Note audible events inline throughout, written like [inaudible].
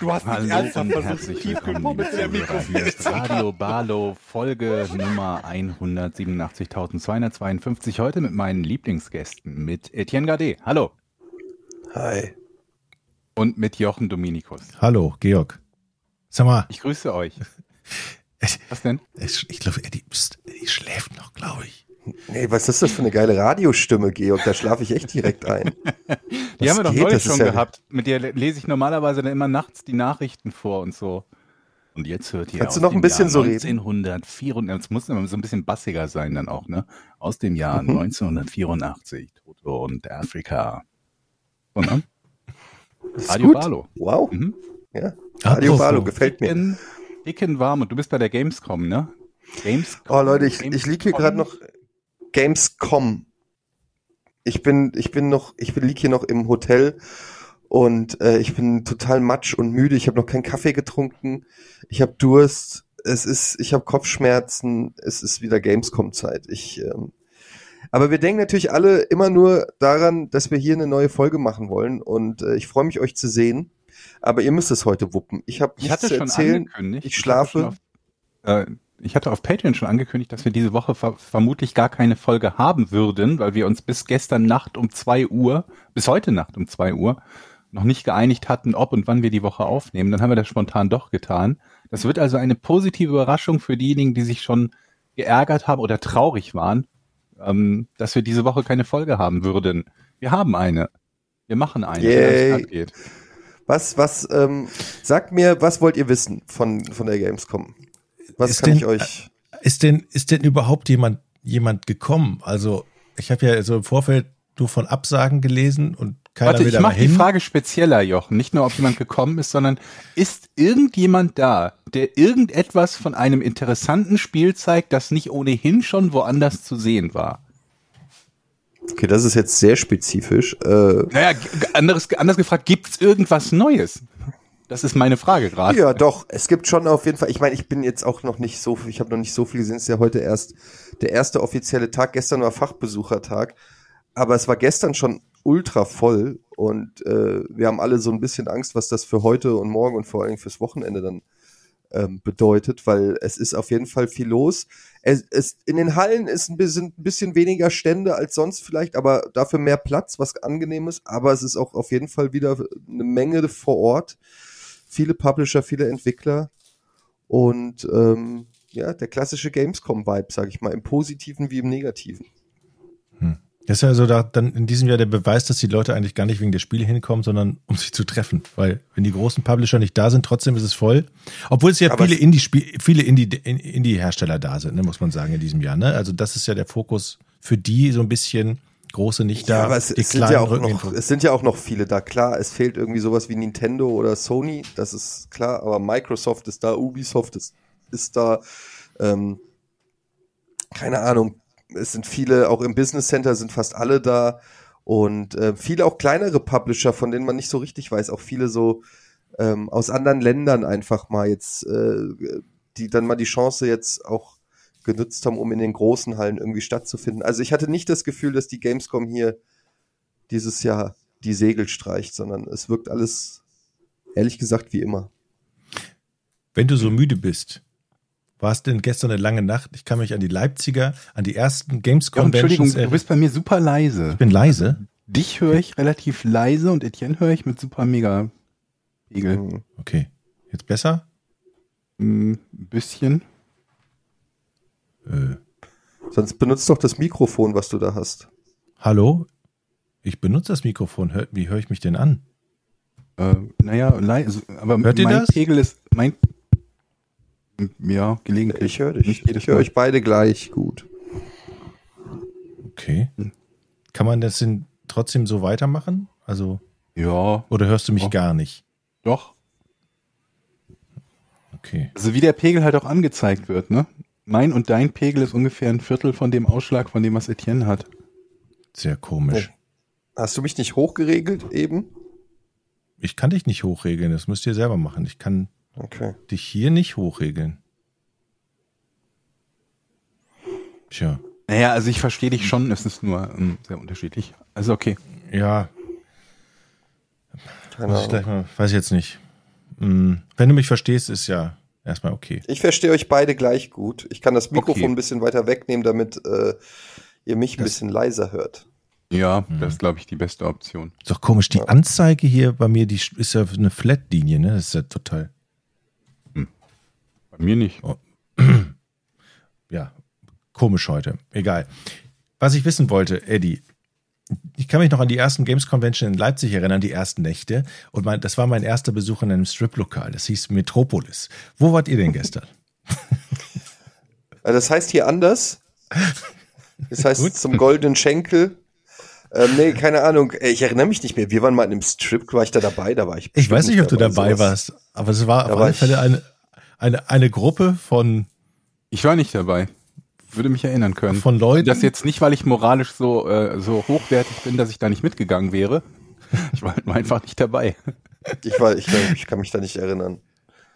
Du hast nicht Hallo ernsthaft und versucht, herzlich tief willkommen, gekommen liebe mit der Zuhörer. Hier ist Radio Barlow, Folge Nummer 187.252. Heute mit meinen Lieblingsgästen, mit Etienne Gade. Hallo. Hi. Und mit Jochen Dominikus. Hallo, Georg. Sag mal, Ich grüße euch. [laughs] Was denn? ich, ich glaube, Eddie, pst, Eddie schläft noch, glaube ich. Nee, was ist das für eine geile Radiostimme, Georg? Da schlafe ich echt direkt ein. [laughs] Die Was haben wir doch geht? neulich Das schon ja- gehabt. Mit der lese ich normalerweise dann immer nachts die Nachrichten vor und so. Und jetzt hört ihr Kannst du noch ein bisschen Jahr so reden? 1984, es muss immer so ein bisschen bassiger sein dann auch, ne? Aus dem Jahr Mhm. 1984, Toto und Afrika. Und, ne? Das ist Radio gut. Wow. Mhm. Ja. Radio Apropos. Barlow gefällt mir. Dicken, dicken warm und du bist bei der Gamescom, ne? Gamescom. Oh Leute, ich, ich liege hier gerade noch Gamescom. Ich bin, ich bin noch, ich bin, lieg hier noch im Hotel und äh, ich bin total matsch und müde. Ich habe noch keinen Kaffee getrunken. Ich habe Durst. Es ist, ich habe Kopfschmerzen. Es ist wieder Gamescom-Zeit. Ich, ähm, aber wir denken natürlich alle immer nur daran, dass wir hier eine neue Folge machen wollen und äh, ich freue mich, euch zu sehen. Aber ihr müsst es heute wuppen. Ich habe Ich nichts hatte zu schon erzählen. angekündigt. Ich schlafe. schon Auf, äh, ich hatte auf Patreon schon angekündigt, dass wir diese Woche ver vermutlich gar keine Folge haben würden, weil wir uns bis gestern Nacht um zwei Uhr, bis heute Nacht um zwei Uhr, noch nicht geeinigt hatten, ob und wann wir die Woche aufnehmen. Dann haben wir das spontan doch getan. Das wird also eine positive Überraschung für diejenigen, die sich schon geärgert haben oder traurig waren, ähm, dass wir diese Woche keine Folge haben würden. Wir haben eine. Wir machen eine, Yay. Was, was, ähm, sagt mir, was wollt ihr wissen von, von der Gamescom? Was Ist kann denn- ich euch? Ist denn, ist denn überhaupt jemand, jemand gekommen? Also, ich habe ja so im Vorfeld nur von Absagen gelesen und keiner Warte, will ich mache die. Frage spezieller, Jochen. Nicht nur, ob jemand gekommen ist, sondern ist irgendjemand da, der irgendetwas von einem interessanten Spiel zeigt, das nicht ohnehin schon woanders zu sehen war? Okay, das ist jetzt sehr spezifisch. Äh, Naja, anderes, anders gefragt, gibt's irgendwas Neues? Das ist meine Frage gerade. ja, doch. Es gibt schon auf jeden Fall. Ich meine, ich bin jetzt auch noch nicht so, ich habe noch nicht so viel gesehen. Es ist ja heute erst der erste offizielle Tag. Gestern war Fachbesuchertag, aber es war gestern schon ultra voll und äh, wir haben alle so ein bisschen Angst, was das für heute und morgen und vor allem fürs Wochenende dann ähm, bedeutet, weil es ist auf jeden Fall viel los. Es, es, in den Hallen ist ein bisschen, ein bisschen weniger Stände als sonst vielleicht, aber dafür mehr Platz, was angenehm ist. Aber es ist auch auf jeden Fall wieder eine Menge vor Ort. Viele Publisher, viele Entwickler und ähm, ja, der klassische Gamescom-Vibe, sag ich mal, im Positiven wie im Negativen. Das ist ja so da, dann in diesem Jahr der Beweis, dass die Leute eigentlich gar nicht wegen der Spiele hinkommen, sondern um sich zu treffen. Weil wenn die großen Publisher nicht da sind, trotzdem ist es voll. Obwohl es ja Aber viele Indie-Spiel, viele Indie- Indie-Hersteller da sind, ne, muss man sagen, in diesem Jahr. Ne? Also das ist ja der Fokus für die so ein bisschen große nicht da. ja, aber es, es, sind ja auch noch, es sind ja auch noch viele da. Klar, es fehlt irgendwie sowas wie Nintendo oder Sony, das ist klar, aber Microsoft ist da, Ubisoft ist, ist da, ähm, keine Ahnung, es sind viele, auch im Business Center sind fast alle da und äh, viele auch kleinere Publisher, von denen man nicht so richtig weiß, auch viele so ähm, aus anderen Ländern einfach mal jetzt, äh, die dann mal die Chance jetzt auch genutzt haben, um in den großen Hallen irgendwie stattzufinden. Also ich hatte nicht das Gefühl, dass die Gamescom hier dieses Jahr die Segel streicht, sondern es wirkt alles, ehrlich gesagt, wie immer. Wenn du so müde bist, war es denn gestern eine lange Nacht? Ich kann mich an die Leipziger, an die ersten Games Ja, Entschuldigung, du bist bei mir super leise. Ich bin leise. Dich höre ich relativ leise und Etienne höre ich mit super mega Pegel. Mhm. Okay. Jetzt besser? Ein bisschen. Äh, Sonst benutzt doch das Mikrofon, was du da hast. hallo? Ich benutze das Mikrofon. Hör, wie höre ich mich denn an? Äh, naja, leise, aber Hört ihr mein das? Pegel ist mein ja, gelegentlich. Ich höre dich. Jedes Ich höre euch beide gleich gut. Okay. Kann man das denn trotzdem so weitermachen? Also, Ja, oder hörst du mich Doch. gar nicht? doch. Okay. Also wie der Pegel halt auch angezeigt wird, ne? Mein und dein Pegel ist ungefähr ein Viertel von dem Ausschlag von dem, was Etienne hat. Sehr komisch. Hast du mich nicht hochgeregelt eben? Ich kann dich nicht hochregeln, das müsst ihr selber machen. Ich kann Okay. dich hier nicht hochregeln. Tja, Naja, also ich verstehe dich schon, es ist nur ähm, sehr unterschiedlich. Also okay. ja, Keine muss ich gleich mal, weiß ich jetzt nicht. Hm, Wenn du mich verstehst, ist ja erstmal okay. Ich verstehe euch beide gleich gut. Ich kann das Mikrofon Okay. ein bisschen weiter wegnehmen, damit äh, ihr mich ein Das- bisschen leiser hört. Ja, das ist, glaube ich, die beste Option. Ist doch komisch, die Anzeige hier bei mir, die ist ja eine Flat-Linie, ne? Das ist ja total, Bei mir nicht. [clears throat] ja, komisch heute. Egal. Was ich wissen wollte, Eddie, ich kann mich noch an die ersten Games Convention in Leipzig erinnern, die ersten Nächte. Und mein, das war mein erster Besuch in einem Strip-Lokal. Das hieß Metropolis. Wo wart ihr denn gestern? Äh, Das heißt hier anders. Das heißt Gut. zum goldenen Schenkel. Ähm, nee, keine Ahnung. Äh, Ich erinnere mich nicht mehr. Wir waren mal in einem Strip. War ich da dabei? Da war ich. Ich weiß nicht, ob du dabei sowas. warst, aber es war Da auf war alle Fälle eine, eine, eine Gruppe von, Ich war nicht dabei. Würde mich erinnern können. von Leuten. Das jetzt nicht, weil ich moralisch so, äh, so hochwertig bin, dass ich da nicht mitgegangen wäre. [laughs] Ich war halt einfach nicht dabei. Ich, war, ich, glaub, ich kann mich da nicht erinnern.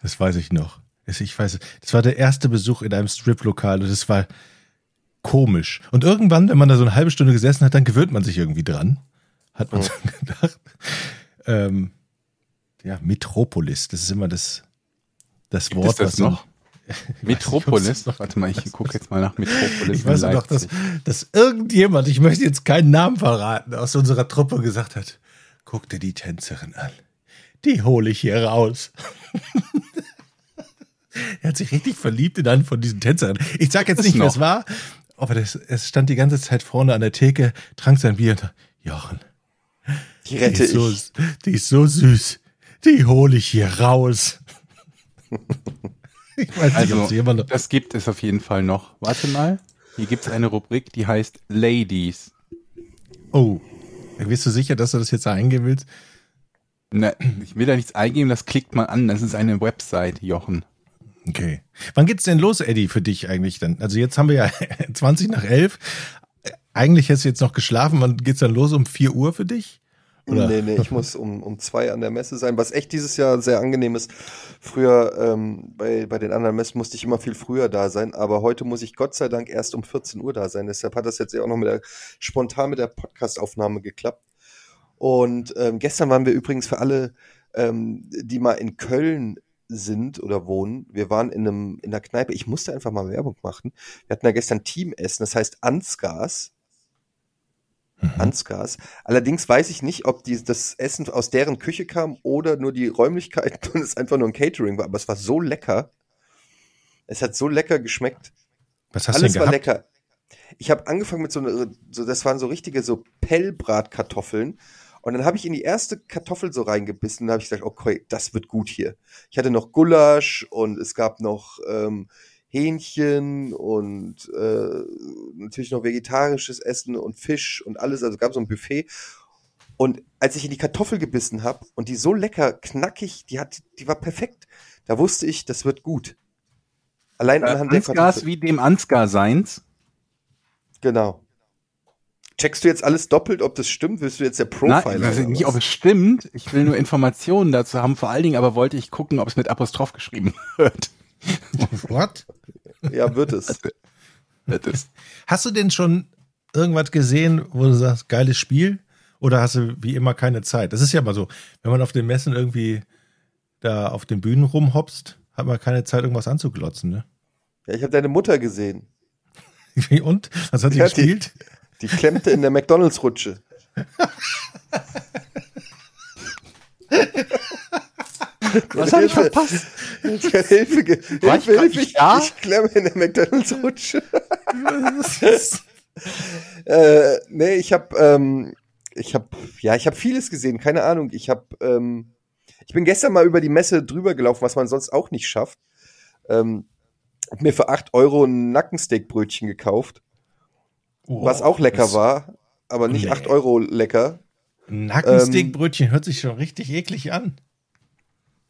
Das weiß ich noch. Das- Ich weiß, das war der erste Besuch in einem Strip-Lokal und das war komisch. Und irgendwann, wenn man da so eine halbe Stunde gesessen hat, dann gewöhnt man sich irgendwie dran. Hat man so [laughs] gedacht. Ähm, ja, Metropolis, das ist immer das, das Gibt Wort, das was noch? Nicht, Metropolis? noch Warte mal, ich gucke jetzt mal nach Metropolis. Ich weiß in noch, dass, dass irgendjemand, ich möchte jetzt keinen Namen verraten, aus unserer Truppe gesagt hat, guck dir die Tänzerin an. Die hole ich hier raus. [laughs] er hat sich richtig verliebt in einen von diesen Tänzerinnen. Ich sag jetzt Das nicht, wer es war, aber das, es stand die ganze Zeit vorne an der Theke, trank sein Bier und Jochen, Die die rette ist, so, ich. die ist so süß. Die hole ich hier raus. [laughs] [laughs] ich weiß nicht, ob Also, jemand das gibt es auf jeden Fall noch. Warte mal. Hier gibt es eine Rubrik, die heißt Ladies. Oh. Bist du sicher, dass du das jetzt eingeben willst? Na, ich will da nichts eingeben, das klickt man an. Das ist eine Website, Jochen. Okay. Wann geht's denn los, Eddie, für dich eigentlich dann? Also jetzt haben wir ja [laughs] 20 nach 11. Eigentlich hättest du jetzt noch geschlafen. Wann geht's dann los? Um 4 Uhr für dich? Oder? Nee, nee, ich muss um, um zwei an der Messe sein, was echt dieses Jahr sehr angenehm ist. Früher ähm, bei, bei den anderen Messen musste ich immer viel früher da sein, aber heute muss ich Gott sei Dank erst um 14 Uhr da sein. Deshalb hat das jetzt ja auch noch mit der, spontan mit der Podcast-Aufnahme geklappt. Und ähm, gestern waren wir übrigens für alle, ähm, die mal in Köln sind oder wohnen. Wir waren in einem in der Kneipe. Ich musste einfach mal Werbung machen. Wir hatten da gestern Teamessen, das heißt Ansgars. Ansgars. Allerdings weiß ich nicht, ob die, das Essen aus deren Küche kam oder nur die Räumlichkeiten [laughs] und es einfach nur ein Catering war. Aber es war so lecker. Es hat so lecker geschmeckt. Was hast Alles du war denn gehabt? lecker. Ich habe angefangen mit so, einer, so, das waren so richtige so Pellbratkartoffeln. Und dann habe ich in die erste Kartoffel so reingebissen und habe ich gesagt, okay, das wird gut hier. Ich hatte noch Gulasch und es gab noch ähm, Hähnchen und äh, natürlich noch vegetarisches Essen und Fisch und alles. Also es gab so ein Buffet. Und als ich in die Kartoffel gebissen habe und die so lecker knackig, die hat, die war perfekt. Da wusste ich, das wird gut. Allein Äh, anhand der Ansgars Kartoffel. wie dem Ansgar seins. Genau. Checkst du jetzt alles doppelt, ob das stimmt? Willst du jetzt der Nein, Profiler? also oder nicht, ob es stimmt. Ich will nur Informationen dazu haben. Vor allen Dingen aber wollte ich gucken, ob es mit Apostroph geschrieben [laughs] wird. [laughs] What? ja, wird es. Das ist, Hast du denn schon irgendwas gesehen, wo du sagst, geiles Spiel? Oder hast du wie immer keine Zeit? Das ist ja mal so, wenn man auf den Messen irgendwie da auf den Bühnen rumhopst, hat man keine Zeit, irgendwas anzuglotzen, ne? Ja, ich habe deine Mutter gesehen. [laughs] Und? Was hat sie Ja, die- gespielt? Die klemmte in der McDonalds-Rutsche. [laughs] was habe ich verpasst? Hilfe, War ich Hilfe, grad Hilfe, nicht ich, da? ich klemme in der McDonalds-Rutsche. [laughs] äh, nee, ich habe, ähm, ich habe, ja, ich habe vieles gesehen, keine Ahnung. Ich habe, ähm, ich bin gestern mal über die Messe drüber gelaufen, was man sonst auch nicht schafft. Ähm, hab mir für 8 Euro ein Nackensteakbrötchen gekauft, was auch lecker war, aber nicht Nee. 8 Euro lecker. Nackensteakbrötchen hört sich schon richtig eklig an.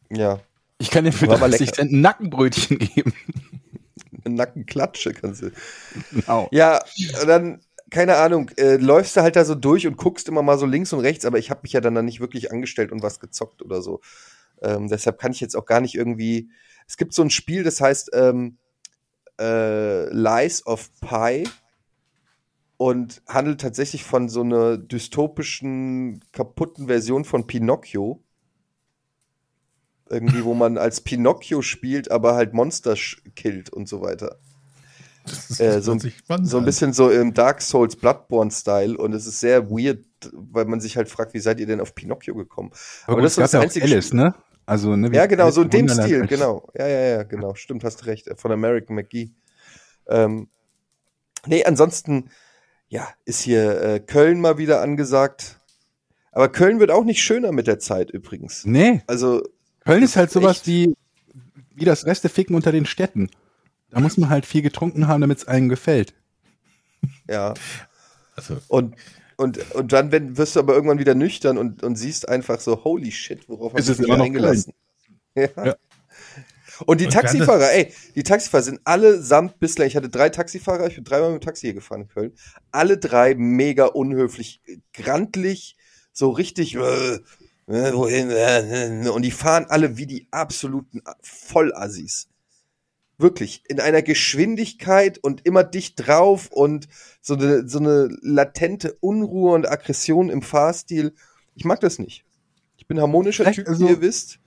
Ja, Ich kann dir für War aber 30 lecker. Cent ein Nackenbrötchen geben. [laughs] eine Nackenklatsche kannst du. Genau. Ja, und dann keine Ahnung, äh, läufst du halt da so durch und guckst immer mal so links und rechts, aber ich habe mich ja dann, dann nicht wirklich angestellt und was gezockt oder so. Ähm, deshalb kann ich jetzt auch gar nicht irgendwie. Es gibt so ein Spiel, das heißt ähm, äh, Lies of Pi und handelt tatsächlich von so einer dystopischen, kaputten Version von Pinocchio. Irgendwie, wo man als Pinocchio spielt, aber halt Monster killt und so weiter. Das ist, Äh, so, so ein bisschen so im Dark Souls Bloodborne-Style und es ist sehr weird, weil man sich halt fragt, wie seid ihr denn auf Pinocchio gekommen? Aber, das das ist das ja auch einzige Alice, ne? Also, ne, wie Ja, genau, Alice so in dem Wunderland Stil, genau. Ja, ja, ja, genau. Stimmt, hast recht. Von American McGee. Ähm, nee, ansonsten, ja, ist hier äh, Köln mal wieder angesagt. Aber Köln wird auch nicht schöner mit der Zeit übrigens. Nee, Also, Köln ist halt sowas echt- wie, wie das Reste ficken unter den Städten. Da muss man halt viel getrunken haben, damit es einem gefällt. ja. Also, Und, und, und dann wenn, wirst du aber irgendwann wieder nüchtern und, und siehst einfach so, holy shit, worauf Es hab ich ist mich immer noch eingelassen. Ja. Ja. Und die Und Taxifahrer, ey, die Taxifahrer sind allesamt bislang, ich hatte drei Taxifahrer, ich bin dreimal mit dem Taxi hier gefahren in Köln, alle drei mega unhöflich, grantlich, so richtig, äh, wohin, äh, äh, und die fahren alle wie die absoluten Vollassis. Wirklich, in einer Geschwindigkeit und immer dicht drauf und so eine, so eine latente Unruhe und Aggression im Fahrstil. Ich mag das nicht. Ich bin harmonischer Vielleicht Typ, also- wie ihr wisst.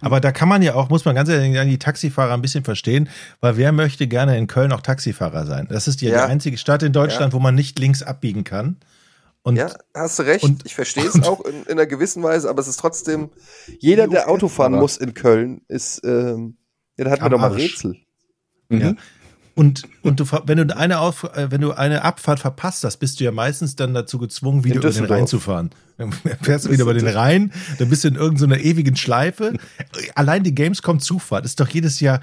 aber da kann man ja auch, muss man ganz ehrlich sagen, die Taxifahrer ein bisschen verstehen, weil wer möchte gerne in Köln auch Taxifahrer sein? Das ist ja, Ja. die einzige Stadt in Deutschland, wo man nicht links abbiegen kann. Und Ja, hast du recht. und- ich verstehe es auch in, in einer gewissen Weise, aber es ist trotzdem, jeder, der Auto fahren muss in Köln, ist, ähm, ja, da hatten wir doch mal. Rätsel. Mhm. Ja. Und, und du, wenn du eine auf, äh, wenn du eine Abfahrt verpasst hast, bist du ja meistens dann dazu gezwungen, wieder über den. Rhein zu fahren. Dann [laughs] fährst du wieder über den Rhein, dann bist du in irgendeiner ewigen Schleife. Allein die Gamescom-Zufahrt ist doch jedes Jahr.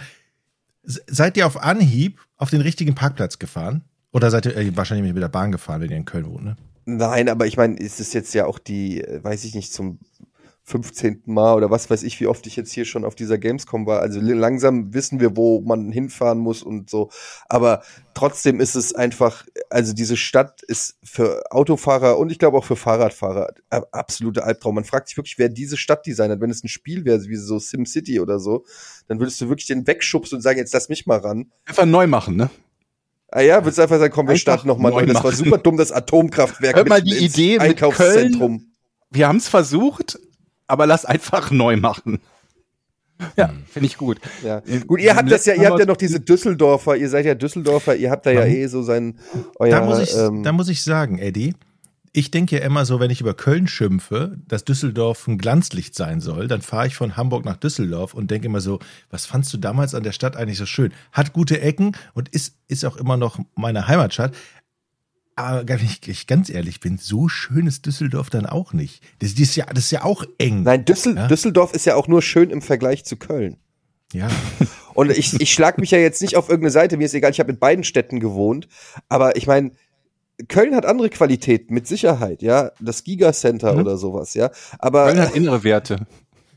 Se- Seid ihr auf Anhieb auf den richtigen Parkplatz gefahren? Oder seid ihr äh, wahrscheinlich mit der Bahn gefahren, wenn ihr in Köln wohnt, ne? Nein, aber ich meine, es ist jetzt ja auch die, äh, weiß ich nicht, zum 15. Mal oder was weiß ich, wie oft ich jetzt hier schon auf dieser Gamescom war. Also langsam wissen wir, wo man hinfahren muss und so. Aber trotzdem ist es einfach, also diese Stadt ist für Autofahrer und ich glaube auch für Fahrradfahrer absoluter Albtraum. Man fragt sich wirklich, wer diese Stadt designt. Wenn es ein Spiel wäre, wie so SimCity oder so, dann würdest du wirklich den wegschubsen und sagen, jetzt lass mich mal ran. Einfach neu machen, ne? Ah ja, würdest einfach sagen, komm, wir starten nochmal neu. Das war super dumm, das Atomkraftwerk Hört mal die Idee mit Einkaufszentrum. Wir haben es versucht, aber lass einfach neu machen. Ja, finde ich gut. Ja. Gut, ihr habt das ja, ihr habt ja noch diese Düsseldorfer, ihr seid ja Düsseldorfer, ihr habt da ja eh so sein, euer, da, muss ich, ähm, da muss ich sagen, Eddie, ich denke ja immer so, wenn ich über Köln schimpfe, dass Düsseldorf ein Glanzlicht sein soll, dann fahre ich von Hamburg nach Düsseldorf und denke immer so, was fandst du damals an der Stadt eigentlich so schön? Hat gute Ecken und ist, ist auch immer noch meine Heimatstadt. Aber wenn ich, ich ganz ehrlich bin, so schön ist Düsseldorf dann auch nicht. Das, das, ist, ja, das ist ja auch eng. nein, Düssel, Ja? Düsseldorf ist ja auch nur schön im Vergleich zu Köln. Ja. Und ich, ich schlag mich ja jetzt nicht auf irgendeine Seite, mir ist egal, ich habe in beiden Städten gewohnt, aber ich meine, Köln hat andere Qualitäten, mit Sicherheit, ja, das Gigacenter Mhm. oder sowas, ja, aber Köln hat innere Werte.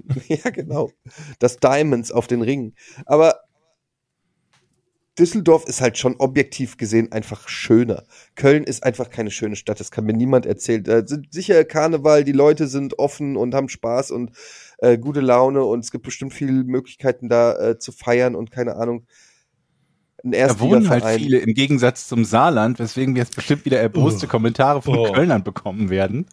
[laughs] Ja, genau. Das Diamonds auf den Ringen. Aber Düsseldorf ist halt schon objektiv gesehen einfach schöner. Köln ist einfach keine schöne Stadt. Das kann mir niemand erzählen. Da sind sicher Karneval, die Leute sind offen und haben Spaß und äh, gute Laune und es gibt bestimmt viele Möglichkeiten da äh, zu feiern und keine Ahnung. Ein Da wohnen halt viele im Gegensatz zum Saarland, weswegen wir jetzt bestimmt wieder erboste Oh. Kommentare von Oh. Kölnern bekommen werden.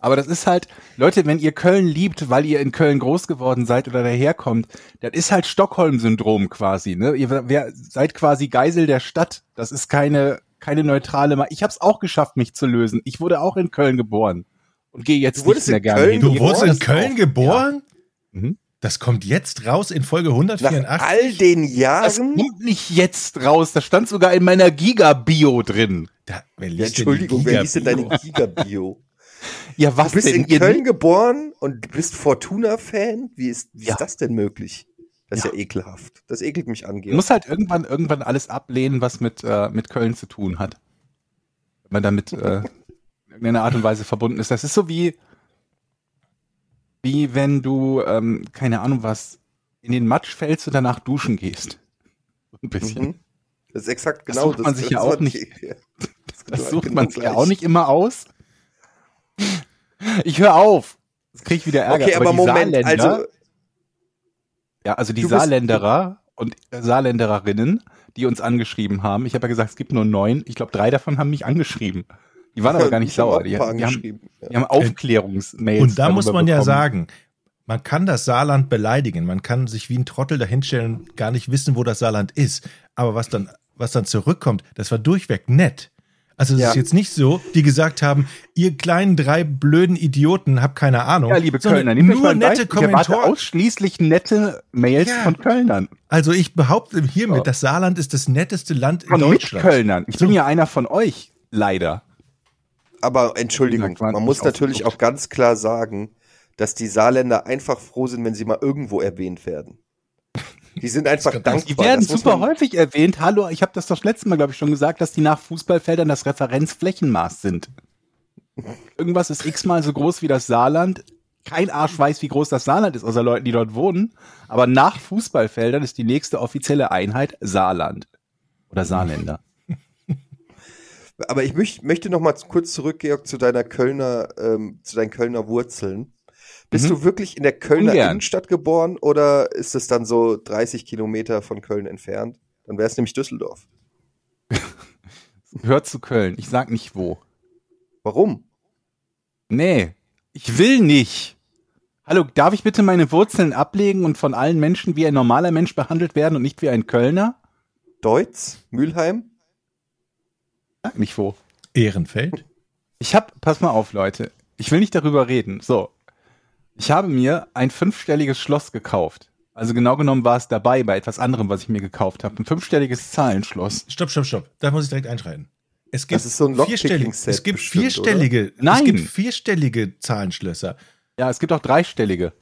Aber das ist halt, Leute, wenn ihr Köln liebt, weil ihr in Köln groß geworden seid oder daherkommt, das ist halt Stockholm-Syndrom quasi. Ne? Ihr wer, seid quasi Geisel der Stadt. Das ist keine, keine neutrale. Ma ich habe es auch geschafft, mich zu lösen. Ich wurde auch in Köln geboren und gehe jetzt Du nicht mehr in gerne Köln hin. Du wurdest in Köln geboren? Mhm. Das kommt jetzt raus in Folge Nach 184. all den Das Jahren. kommt nicht jetzt raus. Das stand sogar in meiner Giga-Bio drin. Da, wer Ja, liest denn Entschuldigung, wer liest denn deine Giga-Bio? [laughs] Ja, was Du bist denn? in Ihr- Köln geboren und bist Fortuna-Fan? Wie ist, wie Ja. ist das denn möglich? Das ist ja, Ja. ekelhaft. Das ekelt mich an, Man Georg. muss halt irgendwann, irgendwann alles ablehnen, was mit, äh, mit Köln zu tun hat. Wenn man damit äh, in irgendeiner Art und Weise verbunden ist. Das ist so wie, wie wenn du, ähm, keine Ahnung was, in den Matsch fällst und danach duschen gehst. Ein bisschen. Mhm. Das ist exakt Das genau sucht man sich ja das auch nicht. Ja, [laughs] das Das sucht genau man es ja auch nicht immer aus. Ich höre auf. Jetzt kriege ich wieder Ärger. Okay, aber, die Moment, Saarländer, also ja, also die Saarländerer und Saarländerinnen, die uns angeschrieben haben. Ich habe ja gesagt, es gibt nur neun. Ich glaube, drei davon haben mich angeschrieben. Die waren aber gar nicht ich sauer. Die, die, haben. Ja. die haben Aufklärungsmails. Und da muss man ja bekommen. sagen, man kann das Saarland beleidigen. Man kann sich wie ein Trottel dahinstellen und gar nicht wissen, wo das Saarland ist. Aber was dann, was dann zurückkommt, das war durchweg nett. Also es Ja. ist jetzt nicht so, die gesagt haben, ihr kleinen drei blöden Idioten, habt keine Ahnung. Ja, liebe Kölner, nehmt nur nette. Ich Kommentare. ausschließlich nette Mails Ja. von Kölnern. Also ich behaupte hiermit, das Saarland ist das netteste Land in Von Deutschland. Mitkölnern. Ich bin So. ja einer von euch, leider. Aber Entschuldigung, Wie sagt man? muss natürlich auch ganz klar sagen, dass die Saarländer einfach froh sind, wenn sie mal irgendwo erwähnt werden. [laughs] Die sind einfach dankbar. Die werden super häufig erwähnt. Hallo, ich habe das das letzte Mal, glaube ich, schon gesagt, dass die nach Fußballfeldern das Referenzflächenmaß sind. Irgendwas ist x-mal so groß wie das Saarland. Kein Arsch weiß, wie groß das Saarland ist, außer Leuten, die dort wohnen. Aber nach Fußballfeldern ist die nächste offizielle Einheit Saarland. Oder Saarländer. Aber ich möcht, möchte noch mal kurz zurück, Georg, zu deiner Kölner, ähm, zu deinen Kölner Wurzeln. Bist Mhm. du wirklich in der Kölner Ungern. Innenstadt geboren oder ist es dann so 30 Kilometer von Köln entfernt? Dann wäre es nämlich Düsseldorf. [laughs] Hört zu Köln. Ich sag nicht wo. Warum? Nee, ich will nicht. Hallo, darf ich bitte meine Wurzeln ablegen und von allen Menschen wie ein normaler Mensch behandelt werden und nicht wie ein Kölner? Deutz? Mülheim? Sag nicht wo. Ehrenfeld. Ich hab, pass mal auf, Leute. Ich will nicht darüber reden. So. Ich habe mir ein fünfstelliges Schloss gekauft. Also genau genommen war es dabei bei etwas anderem, was ich mir gekauft habe. Ein fünfstelliges Zahlenschloss. Stopp, stopp, stopp. Da muss ich direkt einschreiten. Es gibt Das ist so ein vierstellige, es gibt bestimmt, vierstellige, es Nein. gibt vierstellige Zahlenschlösser. Ja, es gibt auch dreistellige.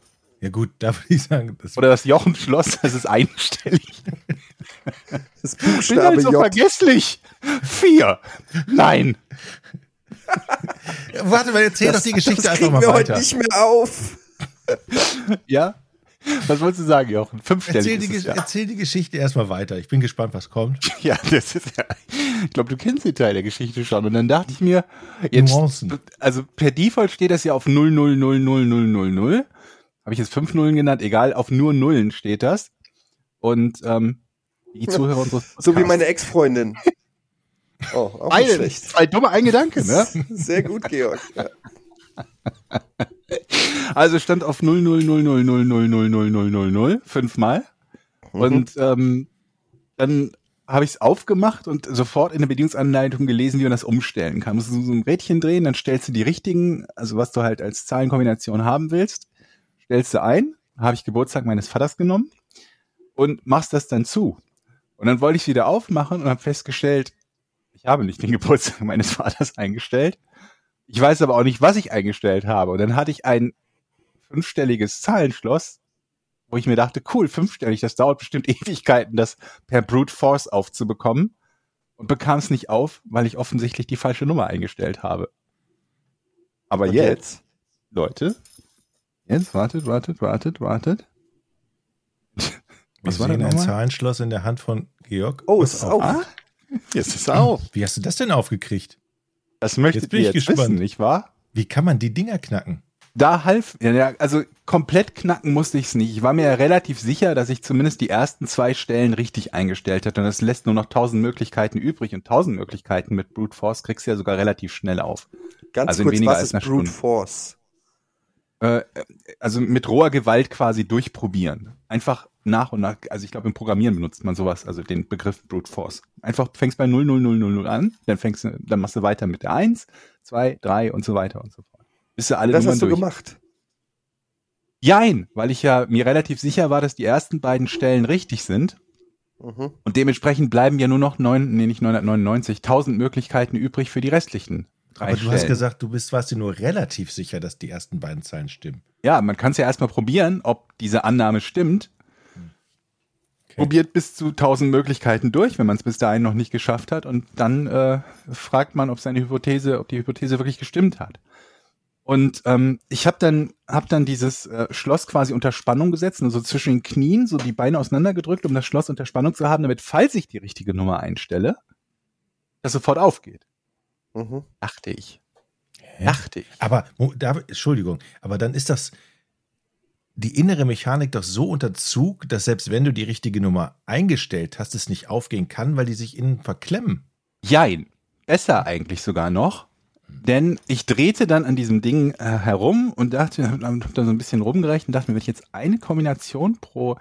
Ja gut, da würde ich sagen, das Oder das Jochen-Schloss, das ist einstellig. [laughs] Das Bin Buchstabe halt so J. vergesslich. Vier. Nein. [laughs] Warte mal, erzähl doch die Geschichte das einfach kriegen mal wir heute weiter. nicht mehr auf. Ja? Was wolltest du sagen, Jochen? Fünfstellig Erzähl die, es, ja. erzähl die Geschichte erstmal weiter. Ich bin gespannt, was kommt. [laughs] Ja, das ist ja. Ich glaube, du kennst den Teil der Geschichte schon. Und dann dachte ich mir, jetzt, Nuancen. also per Default steht das ja auf 0, 0, 0, 0, 0, 0, 0. Habe ich jetzt fünf Nullen genannt? Egal, auf nur Nullen steht das. Und ähm, die Zuhörer unseres So wie Podcasts- meine Ex-Freundin. Oh, auch nicht Beide, schlecht. zwei dumme, ein Gedanke, ne? Sehr gut, Georg. Ja. Also stand auf 0, 0, 0, 0, 0, 0, 0, 0, 0, 0, 0, fünfmal. Und ähm, dann habe ich es aufgemacht und sofort in der Bedienungsanleitung gelesen, wie man das umstellen kann. Musst du so ein Rädchen drehen, dann stellst du die richtigen, also was du halt als Zahlenkombination haben willst, stellst du ein, habe ich Geburtstag meines Vaters genommen und machst das dann zu. Und dann wollte ich es wieder aufmachen und habe festgestellt, ich habe nicht den [laughs] Geburtstag meines Vaters eingestellt. Ich weiß aber auch nicht, was ich eingestellt habe. Und dann hatte ich ein fünfstelliges Zahlenschloss, wo ich mir dachte, cool, fünfstellig, das dauert bestimmt [laughs] Ewigkeiten, das per Brute Force aufzubekommen. Und bekam es nicht auf, weil ich offensichtlich die falsche Nummer eingestellt habe. Aber Und jetzt, Leute, jetzt wartet, wartet, wartet, wartet. Wir Was war sehen das ein? Zahlenschloss in der Hand von Georg. Oh, es ist auf? auf. Ah, jetzt ist er auf. Wie hast du das denn aufgekriegt? Das möchtet Jetzt bin ich jetzt gespannt. wissen, nicht wahr? Wie kann man die Dinger knacken? Da half, ja, also komplett knacken musste ich es nicht. Ich war mir ja relativ sicher, dass ich zumindest die ersten zwei Stellen richtig eingestellt hatte. Und es lässt nur noch tausend Möglichkeiten übrig. Und tausend Möglichkeiten mit Brute Force kriegst du ja sogar relativ schnell auf. Ganz Also kurz, weniger was als ist Brute Stunde. Force? Äh, also mit roher Gewalt quasi durchprobieren. Einfach nach und nach, also ich glaube im Programmieren benutzt man sowas, also den Begriff Brute Force. Einfach fängst bei 0, 0, 0, 0, 0 an, dann fängst du, dann machst du weiter mit der 1, 2, 3 und so weiter und so fort. Bis du alle Das hast du durch. gemacht. Jein, weil ich ja mir relativ sicher war, dass die ersten beiden Stellen richtig sind. Mhm. Und dementsprechend bleiben ja nur noch neun, nee, nicht 999, 1000 Möglichkeiten übrig für die restlichen drei Aber du hast Stellen. gesagt, du bist, warst dir nur relativ sicher, dass die ersten beiden Zahlen stimmen. ja, man kann es ja erstmal probieren, ob diese Annahme stimmt. Okay. Probiert bis zu 1000 Möglichkeiten durch, wenn man es bis dahin noch nicht geschafft hat. Und dann äh, fragt man, ob seine Hypothese, ob die Hypothese wirklich gestimmt hat. Und ähm, ich habe dann, hab dann dieses äh, Schloss quasi unter Spannung gesetzt, also zwischen den Knien, so die Beine auseinandergedrückt, um das Schloss unter Spannung zu haben, damit, falls ich die richtige Nummer einstelle, das sofort aufgeht. Mhm. Dachte ich. Hä? Dachte ich. Aber, da, Entschuldigung, aber dann ist das die innere Mechanik doch so unter Zug, dass selbst wenn du die richtige Nummer eingestellt hast, es nicht aufgehen kann, weil die sich innen verklemmen. Jein. Besser eigentlich sogar noch. Denn ich drehte dann an diesem Ding äh, herum und dachte, hab dann so ein bisschen rumgerechnet und dachte mir, wenn ich jetzt eine Kombination pro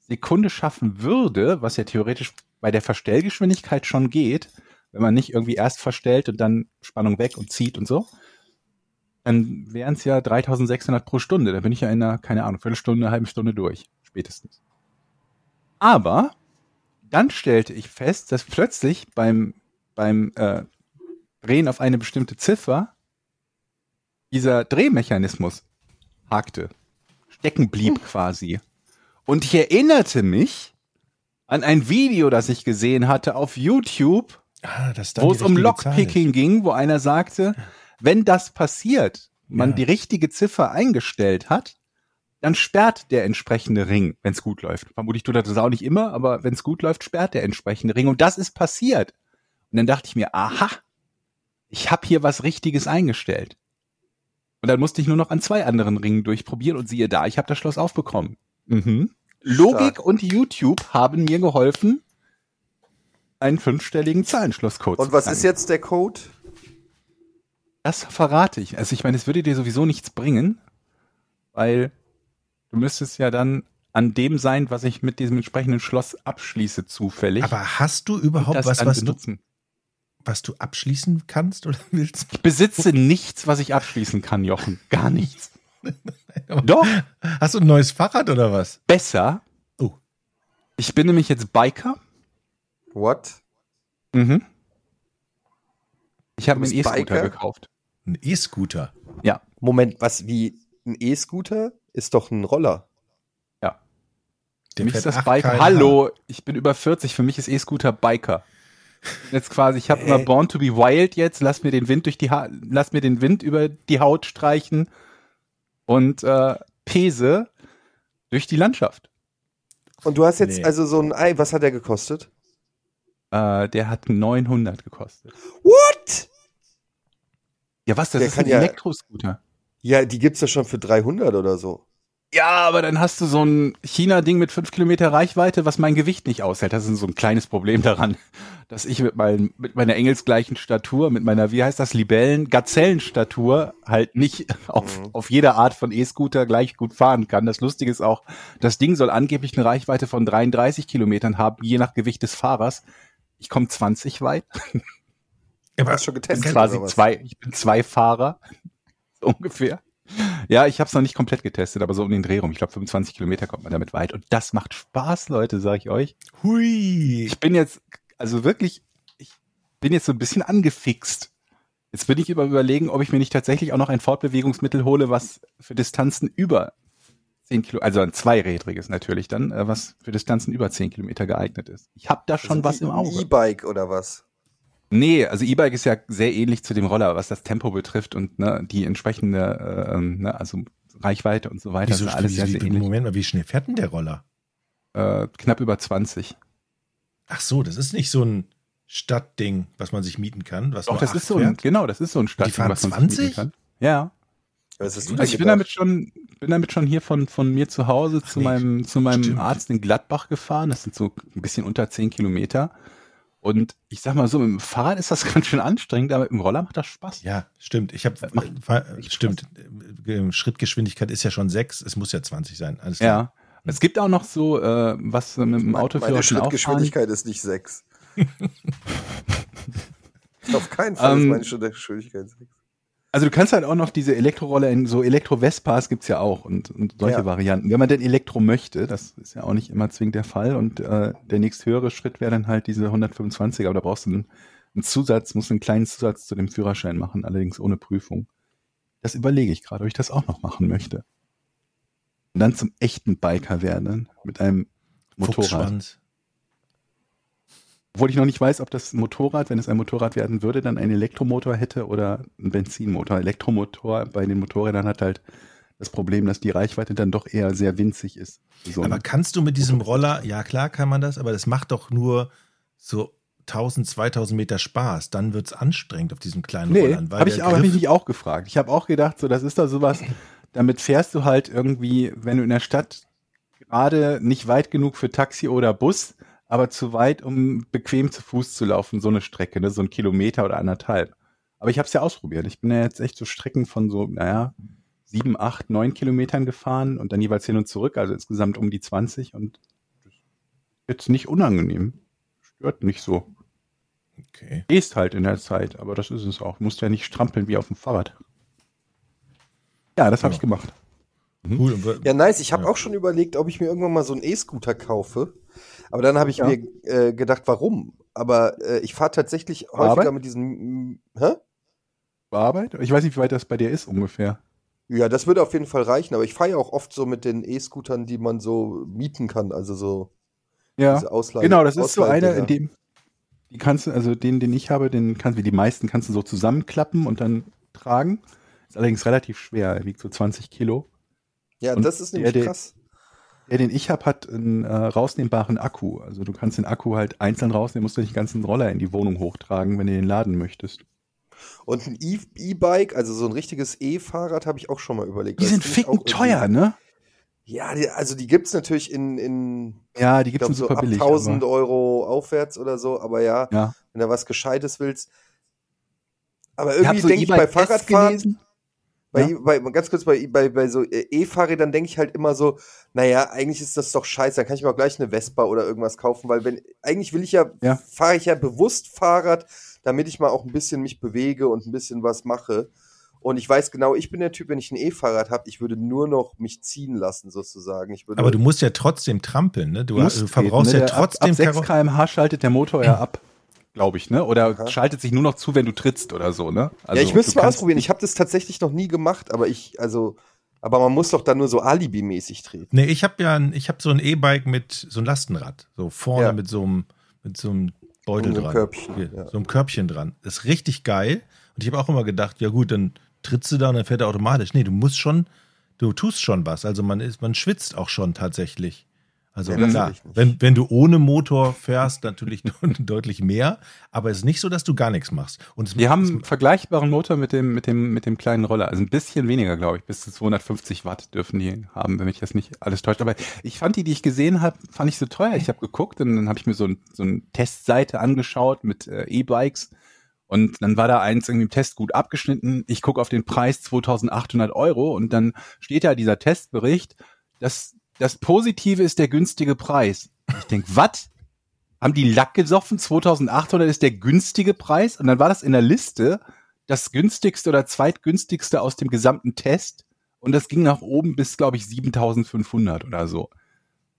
Sekunde schaffen würde, was ja theoretisch bei der Verstellgeschwindigkeit schon geht, wenn man nicht irgendwie erst verstellt und dann Spannung weg und zieht und so, dann wären es ja 3600 pro Stunde. Da bin ich ja in einer, keine Ahnung, Viertelstunde, halbe Stunde durch, spätestens. Aber dann stellte ich fest, dass plötzlich beim, beim äh, Drehen auf eine bestimmte Ziffer dieser Drehmechanismus hakte, stecken blieb quasi. Und ich erinnerte mich an ein Video, das ich gesehen hatte auf YouTube, Ah, wo es um Lockpicking ging, wo einer sagte, wenn das passiert, man Ja. die richtige Ziffer eingestellt hat, dann sperrt der entsprechende Ring, wenn es gut läuft. Vermutlich tut er das auch nicht immer, aber wenn es gut läuft, sperrt der entsprechende Ring. Und das ist passiert. Und dann dachte ich mir, aha, ich habe hier was Richtiges eingestellt. Und dann musste ich nur noch an zwei anderen Ringen durchprobieren und siehe da, ich habe das Schloss aufbekommen. Mhm. Logik Stark. und YouTube haben mir geholfen, einen fünfstelligen Zahlenschlosscode Und zu was ist jetzt der Code? Das verrate ich. Also ich meine, es würde dir sowieso nichts bringen, weil du müsstest ja dann an dem sein, was ich mit diesem entsprechenden Schloss abschließe, zufällig. Aber hast du überhaupt was, was du, was du abschließen kannst oder [laughs] willst? Ich besitze nichts, was ich abschließen kann, Jochen. Gar nichts. [laughs] Doch, Hast du ein neues Fahrrad oder was? besser. Oh. Ich bin nämlich jetzt Biker. What? Mhm. Ich habe mir einen E-Scooter gekauft. Ein E-Scooter. Ja. Moment, was wie ein E-Scooter ist doch ein Roller. Für mich ist das 8 Biker. Hallo, ich bin über 40. Für mich ist E-Scooter Biker. Jetzt quasi, ich habe immer Hä? Born to be Wild jetzt. Lass mir den Wind durch die ha lass mir den Wind über die Haut streichen und äh, pese durch die Landschaft. Und du hast jetzt Nee. also so ein Ei, was hat der gekostet? Äh, der hat 900 gekostet. What? Ja, was? Das Der ist ein ja- Elektroscooter. Ja, die gibt's ja schon für 300 oder so. Ja, aber dann hast du so ein China-Ding mit 5 Kilometer Reichweite, was mein Gewicht nicht aushält. Das ist so ein kleines Problem [laughs] daran, dass ich mit, mein, mit meiner engelsgleichen Statur, mit meiner, wie heißt das, Libellen, Gazellenstatur halt nicht [laughs] auf, Mhm. auf jeder Art von E-Scooter gleich gut fahren kann. Das Lustige ist auch, das Ding soll angeblich eine Reichweite von 33 Kilometern haben, je nach Gewicht des Fahrers. Ich komme 20 weit. [laughs] Du hast schon Ich bin getestet quasi zwei, ich bin zwei Fahrer, [laughs] so ungefähr. Ja, ich habe es noch nicht komplett getestet, aber so um den Dreh rum. Ich glaube, 25 Kilometer kommt man damit weit. Und das macht Spaß, Leute, sage ich euch. Hui. Ich bin jetzt, also wirklich, ich bin jetzt so ein bisschen angefixt. Jetzt bin ich über überlegen, ob ich mir nicht tatsächlich auch noch ein Fortbewegungsmittel hole, was für Distanzen über 10 Kilo, also ein zweirädriges natürlich dann, äh, was für Distanzen über 10 Kilometer geeignet ist. Ich habe da schon Also was im Auge. E-Bike oder was? Nee, also E-Bike ist ja sehr ähnlich zu dem Roller, was das Tempo betrifft und ne, die entsprechende, äh, ähm, ne, also Reichweite und so weiter. Wieso, ist alles wie, sehr, sehr ähnlich. Moment mal, wie schnell fährt denn der Roller? Äh, knapp über 20. Ach so, das ist nicht so ein Stadtding, was man sich mieten kann. Was Doch, das ist so ein, fährt. genau, das ist so ein Stadtding, fahren was man sich mieten 20? kann. Ja. Was hast du Also ich bin damit schon, bin damit schon hier von, von mir zu Hause zu nee, meinem, zu meinem stimmt. Arzt in Gladbach gefahren. Das sind so ein bisschen unter 10 Kilometer. Und ich sag mal so, mit dem Fahrrad ist das [laughs] ganz schön anstrengend, aber mit dem Roller macht das Spaß. Ja, stimmt. Ich habe echt stimmt. Äh, Schrittgeschwindigkeit ist ja schon sechs. Es muss ja 20 sein. Alles klar. Ja. Es gibt auch noch so, äh, was äh, mit dem Meine Autoführerschein auch fahren. Schrittgeschwindigkeit ist nicht 6. [laughs] Auf keinen Fall ist Ähm, meine Schrittgeschwindigkeit 6. Also du kannst halt auch noch diese Elektroroller in so Elektro-Vespas gibt's ja auch und, und solche Ja. Varianten. Wenn man denn Elektro möchte, das ist ja auch nicht immer zwingend der Fall und äh, der nächsthöhere Schritt wäre dann halt diese 125er, aber da brauchst du einen, einen Zusatz, musst einen kleinen Zusatz zu dem Führerschein machen, allerdings ohne Prüfung. Das überlege ich gerade, ob ich das auch noch machen möchte. Und dann zum echten Biker werden mit einem Motorrad. Fuchsschwanz. Obwohl ich noch nicht weiß, ob das Motorrad, wenn es ein Motorrad werden würde, dann einen Elektromotor hätte oder einen Benzinmotor. Elektromotor bei den Motorrädern hat halt das Problem, dass die Reichweite dann doch eher sehr winzig ist. So Aber ein- kannst du mit diesem Roller, ja klar kann man das, aber das macht doch nur so 1000, 2000 Meter Spaß, dann wird's anstrengend auf diesem kleinen Nee, Rollern. habe ich, hab ich mich auch gefragt. Ich habe auch gedacht, so das ist doch sowas, damit fährst du halt irgendwie, wenn du in der Stadt gerade nicht weit genug für Taxi oder Bus, aber zu weit, um bequem zu Fuß zu laufen, so eine Strecke, ne, so ein Kilometer oder anderthalb. Aber ich habe es ja ausprobiert. Ich bin ja jetzt echt so Strecken von so, naja, sieben, acht, neun Kilometern gefahren und dann jeweils hin und zurück, also insgesamt um die 20 und das ist jetzt nicht unangenehm. Stört nicht so. Okay. Gehst halt in der Zeit, aber das ist es auch. Musst ja nicht strampeln wie auf dem Fahrrad. Ja, das habe Ja. ich gemacht. Cool. Und wir- Ja, nice. Ich habe Ja. auch schon überlegt, ob ich mir irgendwann mal so einen E-Scooter kaufe. Aber dann habe ich Ja. mir äh, gedacht, warum? Aber äh, ich fahre tatsächlich häufiger Arbeit? mit diesen. Hä? Arbeit? Ich weiß nicht, wie weit das bei dir ist ungefähr. Ja, das würde auf jeden Fall reichen. Aber ich fahre ja auch oft so mit den E-Scootern, die man so mieten kann. Also so Ja, diese Ausleihen. genau, das ist so einer, in dem, die kannst du, also den, den ich habe, den kannst wie die meisten kannst du so zusammenklappen und dann tragen. Ist allerdings relativ schwer, er wiegt so 20 Kilo. Ja, und das ist nämlich der- krass. Der, den ich habe, hat einen äh, rausnehmbaren Akku. Also du kannst den Akku halt einzeln rausnehmen, musst du nicht den ganzen Roller in die Wohnung hochtragen, wenn du den laden möchtest. Und ein E- E-Bike, also so ein richtiges E-Fahrrad, habe ich auch schon mal überlegt. Die sind ficken teuer, ne? Ja, die, also die gibt's natürlich in, in Ja, die gibt's glaube, so super ab billig. 1000 aber- Euro aufwärts oder so. Aber ja, Ja. wenn du was Gescheites willst. Aber irgendwie so denke ich bei Fahrradfahren, gelesen. Bei, Ja. bei, ganz kurz, bei, bei, bei so äh, E-Fahrrädern denke ich halt immer so, naja, eigentlich ist das doch scheiße, dann kann ich mir auch gleich eine Vespa oder irgendwas kaufen, weil wenn, eigentlich will ich ja, Ja. fahre ich ja bewusst Fahrrad, damit ich mal auch ein bisschen mich bewege und ein bisschen was mache. Und ich weiß genau, ich bin der Typ, wenn ich ein E-Fahrrad habe, ich würde nur noch mich ziehen lassen, sozusagen. Aber du musst ja trotzdem trampeln, ne? Du, Musst du verbrauchst treten, ja ne? Ab- trotzdem Ab, 6 Karo- km/h schaltet der Motor ja ab, glaube ich, ne? Oder Aha. schaltet sich nur noch zu, wenn du trittst oder so, ne? Also, ja, ich müsste du mal ausprobieren. Ich habe das tatsächlich noch nie gemacht, aber ich, also, aber man muss doch dann nur so Alibi-mäßig treten. Nee, ich habe ja ein, ich habe so ein E-Bike mit so einem Lastenrad, so vorne Ja. mit so einem mit so einem Beutel Und so einem dran, Körbchen, Hier, ja. so einem Körbchen dran. Das ist richtig geil und ich habe auch immer gedacht, ja gut, dann trittst du da und dann fährt er automatisch. Nee, du musst schon, du tust schon was. Also man ist, man schwitzt auch schon tatsächlich. Also das klar, wenn, wenn du ohne Motor fährst, natürlich [laughs] deutlich mehr, aber es ist nicht so, dass du gar nichts machst. Und Wir haben einen vergleichbaren Motor mit dem, mit dem, mit dem kleinen Roller. Also ein bisschen weniger, glaube ich. Bis zu 250 Watt dürfen die haben, wenn mich das nicht alles täuscht. Aber ich fand die, die ich gesehen habe, fand ich so teuer. Ich habe geguckt und dann habe ich mir so, ein, so eine Testseite angeschaut mit äh, E-Bikes. Und dann war da eins irgendwie im Test gut abgeschnitten. Ich gucke auf den Preis 2800 Euro und dann steht da dieser Testbericht, dass das Positive ist der günstige Preis. Ich denk, was? Haben die Lack gesoffen? 2800 ist der günstige Preis? Und dann war das in der Liste das günstigste oder zweitgünstigste aus dem gesamten Test. Und das ging nach oben bis, glaube ich, 7500 oder so.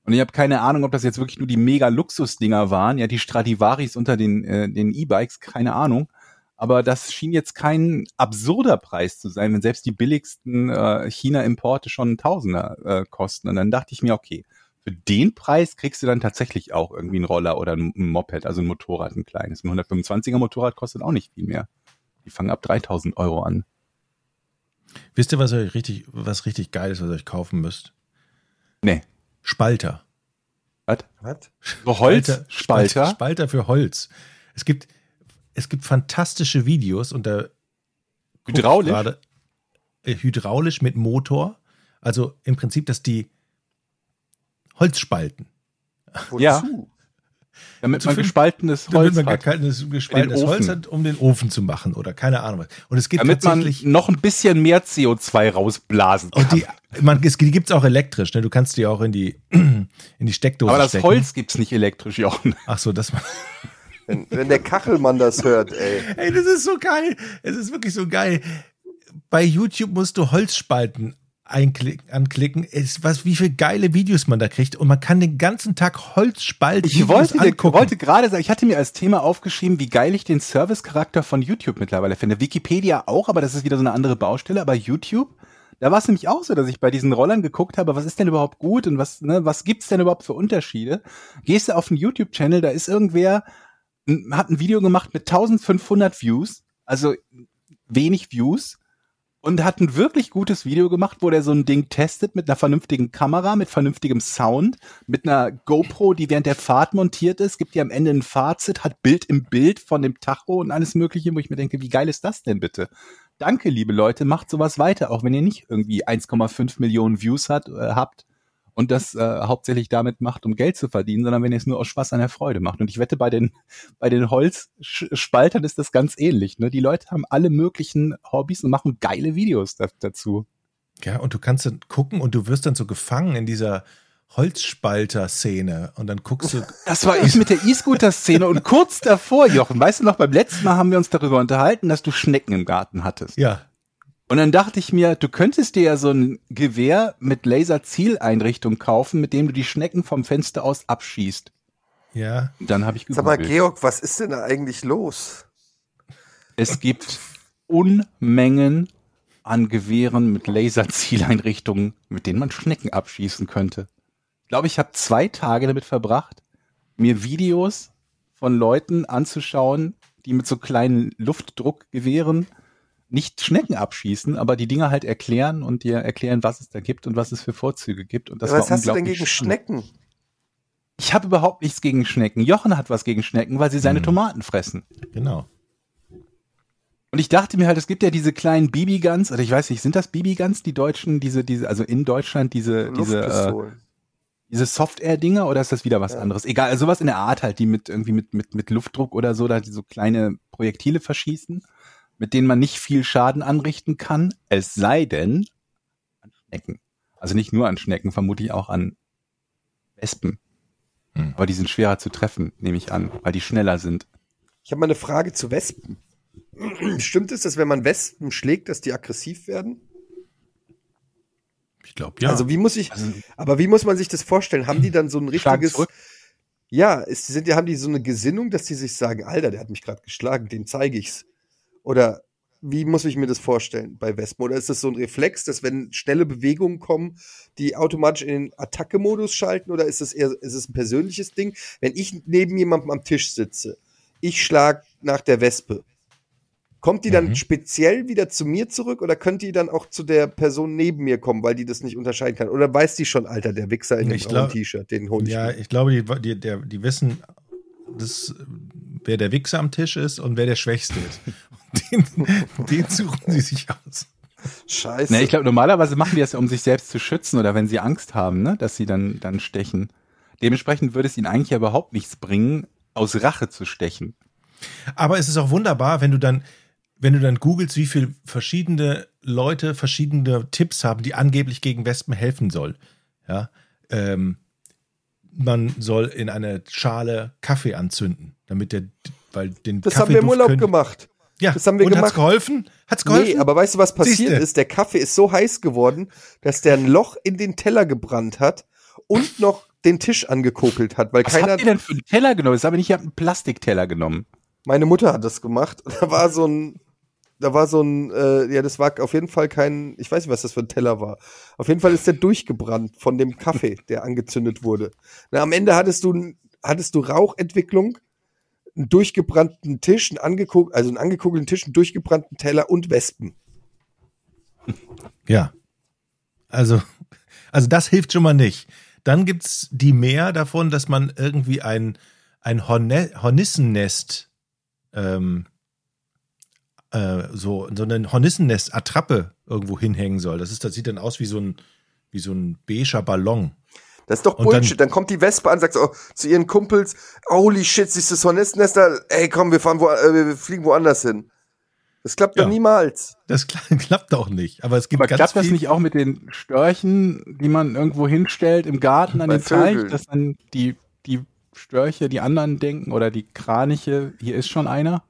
Und ich habe keine Ahnung, ob das jetzt wirklich nur die mega Luxusdinger waren. Ja, die Stradivaris unter den äh, den E-Bikes, keine Ahnung. Aber das schien jetzt kein absurder Preis zu sein, wenn selbst die billigsten äh, China-Importe schon ein Tausender äh, kosten. Und dann dachte ich mir, okay, für den Preis kriegst du dann tatsächlich auch irgendwie einen Roller oder ein, Moped, also ein Motorrad, ein kleines. Ein 125er Motorrad kostet auch nicht viel mehr. Die fangen ab 3000 Euro an. wisst ihr, was euch richtig, was richtig geil ist, was ihr euch kaufen müsst? Nee. Spalter. Was? So Holzspalter. Spalter für Holz. Es gibt, es gibt fantastische Videos und da Hydraulisch? Gerade, äh, hydraulisch mit Motor. Also im Prinzip, dass die Holz spalten. Wozu? Ja. Damit man gespaltenes Damit Holz man hat. kein gespaltenes Ofen. Holz hat, um den Ofen zu machen oder keine Ahnung was. Und es gibt Damit man tatsächlich. noch ein bisschen mehr CO2 rausblasen kann. Und die, man, es, die gibt's auch elektrisch, ne? Du kannst die auch in die, [clears throat] in die Steckdose Aber das stecken. Holz gibt's nicht elektrisch, Jochen. Ach so, das man. [laughs] Wenn, wenn der Kachelmann das hört, ey. Ey, das ist so geil. Es ist wirklich so geil. Bei YouTube musst du Holzspalten anklicken. Es, was, wie viele geile Videos man da kriegt. Und man kann den ganzen Tag Holzspalten Ich wollte, angucken. wollte gerade sagen, ich hatte mir als Thema aufgeschrieben, wie geil ich den Service-Charakter von YouTube mittlerweile finde. Wikipedia auch, aber das ist wieder so eine andere Baustelle. Aber YouTube, da war es nämlich auch so, dass ich bei diesen Rollern geguckt habe, was ist denn überhaupt gut und was, ne, was gibt's denn überhaupt für Unterschiede? Gehst du auf einen YouTube-Channel, da ist irgendwer, hat ein Video gemacht mit 1500 Views, also wenig Views. und hat ein wirklich gutes Video gemacht, wo der so ein Ding testet mit einer vernünftigen Kamera, mit vernünftigem Sound, mit einer GoPro, die während der Fahrt montiert ist, gibt dir am Ende ein Fazit, hat Bild im Bild von dem Tacho und alles mögliche, wo ich mir denke, wie geil ist das denn bitte? Danke, liebe Leute, macht sowas weiter, auch wenn ihr nicht irgendwie 1,5 Millionen Views hat, äh, habt und das äh, hauptsächlich damit macht, um Geld zu verdienen, sondern wenn ihr es nur aus Spaß an der Freude macht. Und ich wette, bei den, bei den Holzspaltern ist das ganz ähnlich. Ne? Die Leute haben alle möglichen Hobbys und machen geile Videos da, dazu. Ja, und du kannst dann gucken und du wirst dann so gefangen in dieser Holzspalter-Szene und dann guckst du. Das war ich mit der E-Scooter-Szene und kurz davor, Jochen, weißt du noch, beim letzten Mal haben wir uns darüber unterhalten, dass du Schnecken im Garten hattest. Ja. Und dann dachte ich mir, du könntest dir ja so ein Gewehr mit Laserzieleinrichtung kaufen, mit dem du die Schnecken vom Fenster aus abschießt. Ja. Dann habe ich Sag mal, gegoogelt. Georg, was ist denn da eigentlich los? Es gibt Unmengen an Gewehren mit Laserzieleinrichtungen, mit denen man Schnecken abschießen könnte. Ich glaube, ich habe zwei Tage damit verbracht, mir Videos von Leuten anzuschauen, die mit so kleinen Luftdruckgewehren nicht Schnecken abschießen, aber die Dinger halt erklären und dir erklären, was es da gibt und was es für Vorzüge gibt. Und das was war hast du denn gegen spannend. Schnecken? Ich habe überhaupt nichts gegen Schnecken. Jochen hat was gegen Schnecken, weil sie seine Hm. Tomaten fressen. Genau. Und ich dachte mir halt, es gibt ja diese kleinen BB-Guns, oder ich weiß nicht, sind das BB-Guns, die Deutschen, diese, diese, also in Deutschland diese, diese, äh, diese Soft-Air-Dinger oder ist das wieder was Ja. anderes? Egal, also sowas in der Art halt, die mit irgendwie mit, mit, mit Luftdruck oder so, da die so kleine Projektile verschießen, mit denen man nicht viel Schaden anrichten kann, es sei denn an Schnecken. Also nicht nur an Schnecken, vermutlich auch an Wespen. Hm. Aber die sind schwerer zu treffen, nehme ich an, weil die schneller sind. Ich habe mal eine Frage zu Wespen. [clears throat] Stimmt es, dass wenn man Wespen schlägt, dass die aggressiv werden? Ich glaube, ja. Also wie muss ich, Also, aber wie muss man sich das vorstellen? Haben die dann so ein richtiges, ja, ist, sind, die- haben die so eine Gesinnung, dass die sich sagen, Alter, der hat mich gerade geschlagen, dem zeige ich's? Oder wie muss ich mir das vorstellen bei Wespen? Oder ist das so ein Reflex, dass wenn schnelle Bewegungen kommen, die automatisch in den Attacke-Modus schalten? Oder ist es eher, ist es ein persönliches Ding? Wenn ich neben jemandem am Tisch sitze, ich schlag nach der Wespe, kommt die dann Mhm. speziell wieder zu mir zurück oder könnte die dann auch zu der Person neben mir kommen, weil die das nicht unterscheiden kann? Oder weiß die schon, Alter, der Wichser in dem T-Shirt, den hol ich ja, mir. ich glaube, die, die, der, die wissen, das, wer der Wichser am Tisch ist und wer der Schwächste ist. Den, den suchen sie sich aus. Scheiße. Ne, ich glaube, normalerweise machen die das ja, um sich selbst zu schützen oder wenn sie Angst haben, ne, dass sie dann, dann stechen. Dementsprechend würde es ihnen eigentlich ja überhaupt nichts bringen, aus Rache zu stechen. Aber es ist auch wunderbar, wenn du dann, wenn du dann googelst, wie viele verschiedene Leute verschiedene Tipps haben, die angeblich gegen Wespen helfen soll. Ja, ähm, man soll in eine Schale Kaffee anzünden, damit der, weil den das haben wir im Urlaub gemacht. Ja, das haben wir und hat's gemacht. geholfen? Hat's geholfen? Nee, aber weißt du, was passiert Siehste. ist? Der Kaffee ist so heiß geworden, dass der ein Loch in den Teller gebrannt hat und noch den Tisch angekokelt hat, weil Was keiner, habt ihr denn für einen Teller genommen? Das habe ich nicht, ich habe einen Plastikteller genommen. meine Mutter hat das gemacht. [laughs] Da war so ein, da war so ein, äh, ja, das war auf jeden Fall kein, ich weiß nicht, was das für ein Teller war. Auf jeden Fall ist der durchgebrannt von dem Kaffee, der angezündet wurde. Na, am Ende hattest du, hattest du Rauchentwicklung, einen durchgebrannten Tisch, einen angekok also einen angekokelten Tisch, einen durchgebrannten Teller und Wespen. Ja. Also, also das hilft schon mal nicht. Dann gibt's die mehr davon, dass man irgendwie ein, ein Horne Hornissennest, ähm, äh, so, so eine Hornissennest-Attrappe irgendwo hinhängen soll. Das, ist, das sieht dann aus wie so ein, wie so ein beiger Ballon. Das ist doch Und dann- Bullshit. Dann, kommt die Wespe an, sagt so, oh, zu ihren Kumpels, holy shit, siehst du das Hornissennester? Ey, komm, wir fahren wo, äh, wir fliegen woanders hin. Das klappt Ja. doch niemals. Das kla- [laughs] klappt auch nicht. Aber es gibt Aber ganz klappt das nicht auch mit den Störchen, die man irgendwo hinstellt im Garten an Bei den Teich, dass dann die, die Störche, die anderen denken oder die Kraniche, hier ist schon einer?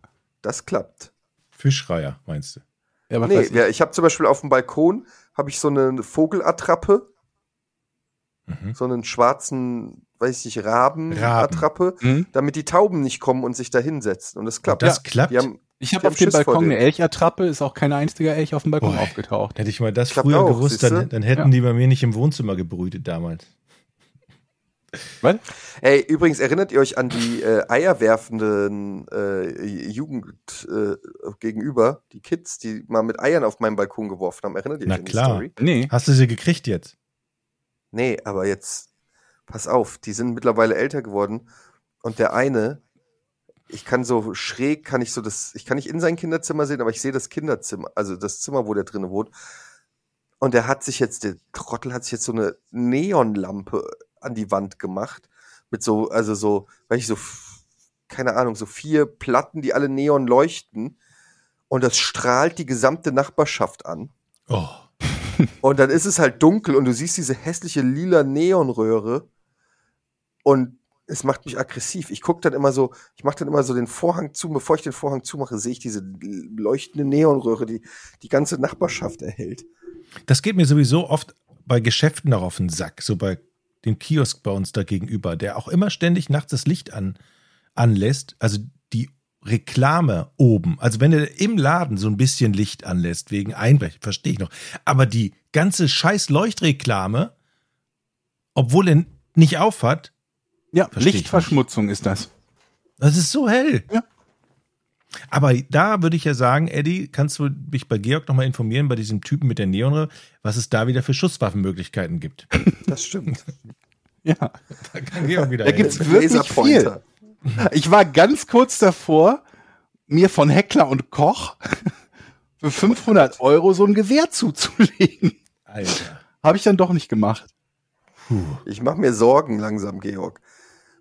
Das klappt. Fischreier, meinst du? Ja, Nee, ich. ja, ich habe zum Beispiel auf dem Balkon habe ich so eine Vogelattrappe, Mhm. so einen schwarzen, weiß ich nicht, Rabenattrappe, Hm? damit die Tauben nicht kommen und sich da hinsetzen. Und das klappt. Und das ja, klappt? Haben, Ich habe auf dem Balkon eine. Elchattrappe, ist auch kein einziger Elch auf dem Balkon Boah. aufgetaucht. Hätte ich mal das Klappt früher auch, gewusst, dann, dann hätten Ja. die bei mir nicht im Wohnzimmer gebrütet damals. Was? Ey, übrigens erinnert ihr euch an die äh, eierwerfenden äh, Jugend äh, gegenüber, die Kids, die mal mit Eiern auf meinen Balkon geworfen haben. Erinnert ihr Na euch an die klar. Story? Nee. Hast du sie gekriegt jetzt? Nee, aber jetzt, pass auf, die sind mittlerweile älter geworden und der eine, ich kann so schräg, kann ich so das, ich kann nicht in sein Kinderzimmer sehen, aber ich sehe das Kinderzimmer, also das Zimmer, wo der drinne wohnt. Und der hat sich jetzt, der Trottel hat sich jetzt so eine Neonlampe an die Wand gemacht. Mit so, also so, weiß ich, so, keine Ahnung, so vier Platten, die alle neon leuchten. Und das strahlt die gesamte Nachbarschaft an. Oh. Und dann ist es halt dunkel und du siehst diese hässliche lila Neonröhre und es macht mich aggressiv. Ich gucke dann immer so, ich mache dann immer so den Vorhang zu, bevor ich den Vorhang zumache, sehe ich diese leuchtende Neonröhre, die die ganze Nachbarschaft erhält. Das geht mir sowieso oft bei Geschäften noch auf den Sack, so bei dem Kiosk bei uns da gegenüber, der auch immer ständig nachts das Licht an, anlässt. Also Reklame oben, also wenn er im Laden so ein bisschen Licht anlässt, wegen Einbrechen, verstehe ich noch. Aber die ganze scheiß Leuchtreklame, obwohl er nicht aufhat, Ja, Lichtverschmutzung ist das. das ist so hell. Ja. Aber da würde ich ja sagen, Eddie, kannst du mich bei Georg nochmal informieren, bei diesem Typen mit der Neonröhre, was es da wieder für Schusswaffenmöglichkeiten gibt. Das stimmt. Ja. Da kann Georg wieder Da gibt's Mit wirklich Laserpointer. [laughs] Ich war ganz kurz davor, mir von Heckler und Koch [laughs] für 500 Euro so ein Gewehr zuzulegen. Alter. Habe ich dann doch nicht gemacht. Ich mache mir Sorgen langsam, Georg.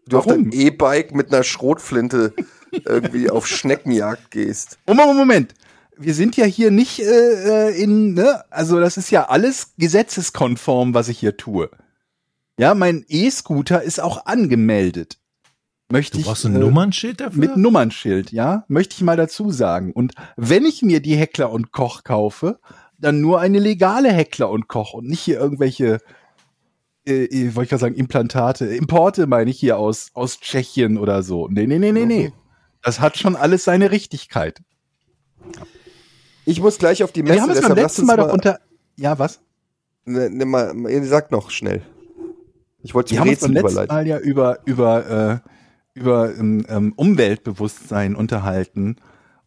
Du auf Warum? deinem E-Bike mit einer Schrotflinte [laughs] irgendwie auf Schneckenjagd gehst. Oh, Moment, Moment. Wir sind ja hier nicht äh, äh, in, ne? Also das ist ja alles gesetzeskonform, was ich hier tue. Ja, mein E-Scooter ist auch angemeldet. Möchte Du ich, brauchst ein äh, Nummernschild dafür? Mit Nummernschild, ja, möchte ich mal dazu sagen. Und wenn ich mir die Heckler und Koch kaufe, dann nur eine legale Heckler und Koch und nicht hier irgendwelche, äh, äh, wollte ich gerade sagen, Implantate, Importe meine ich hier aus, aus Tschechien oder so. Nee, nee, nee, nee, nee. Das hat schon alles seine Richtigkeit. Ich muss gleich auf die Messe. Wir haben es beim letzten Mal doch unter, ja, was? Ne, ne, mal, ihr sagt noch schnell. Ich wollte Wir zum haben uns beim letzten überleiten. Mal ja über, über, äh, über ähm, ähm, Umweltbewusstsein unterhalten.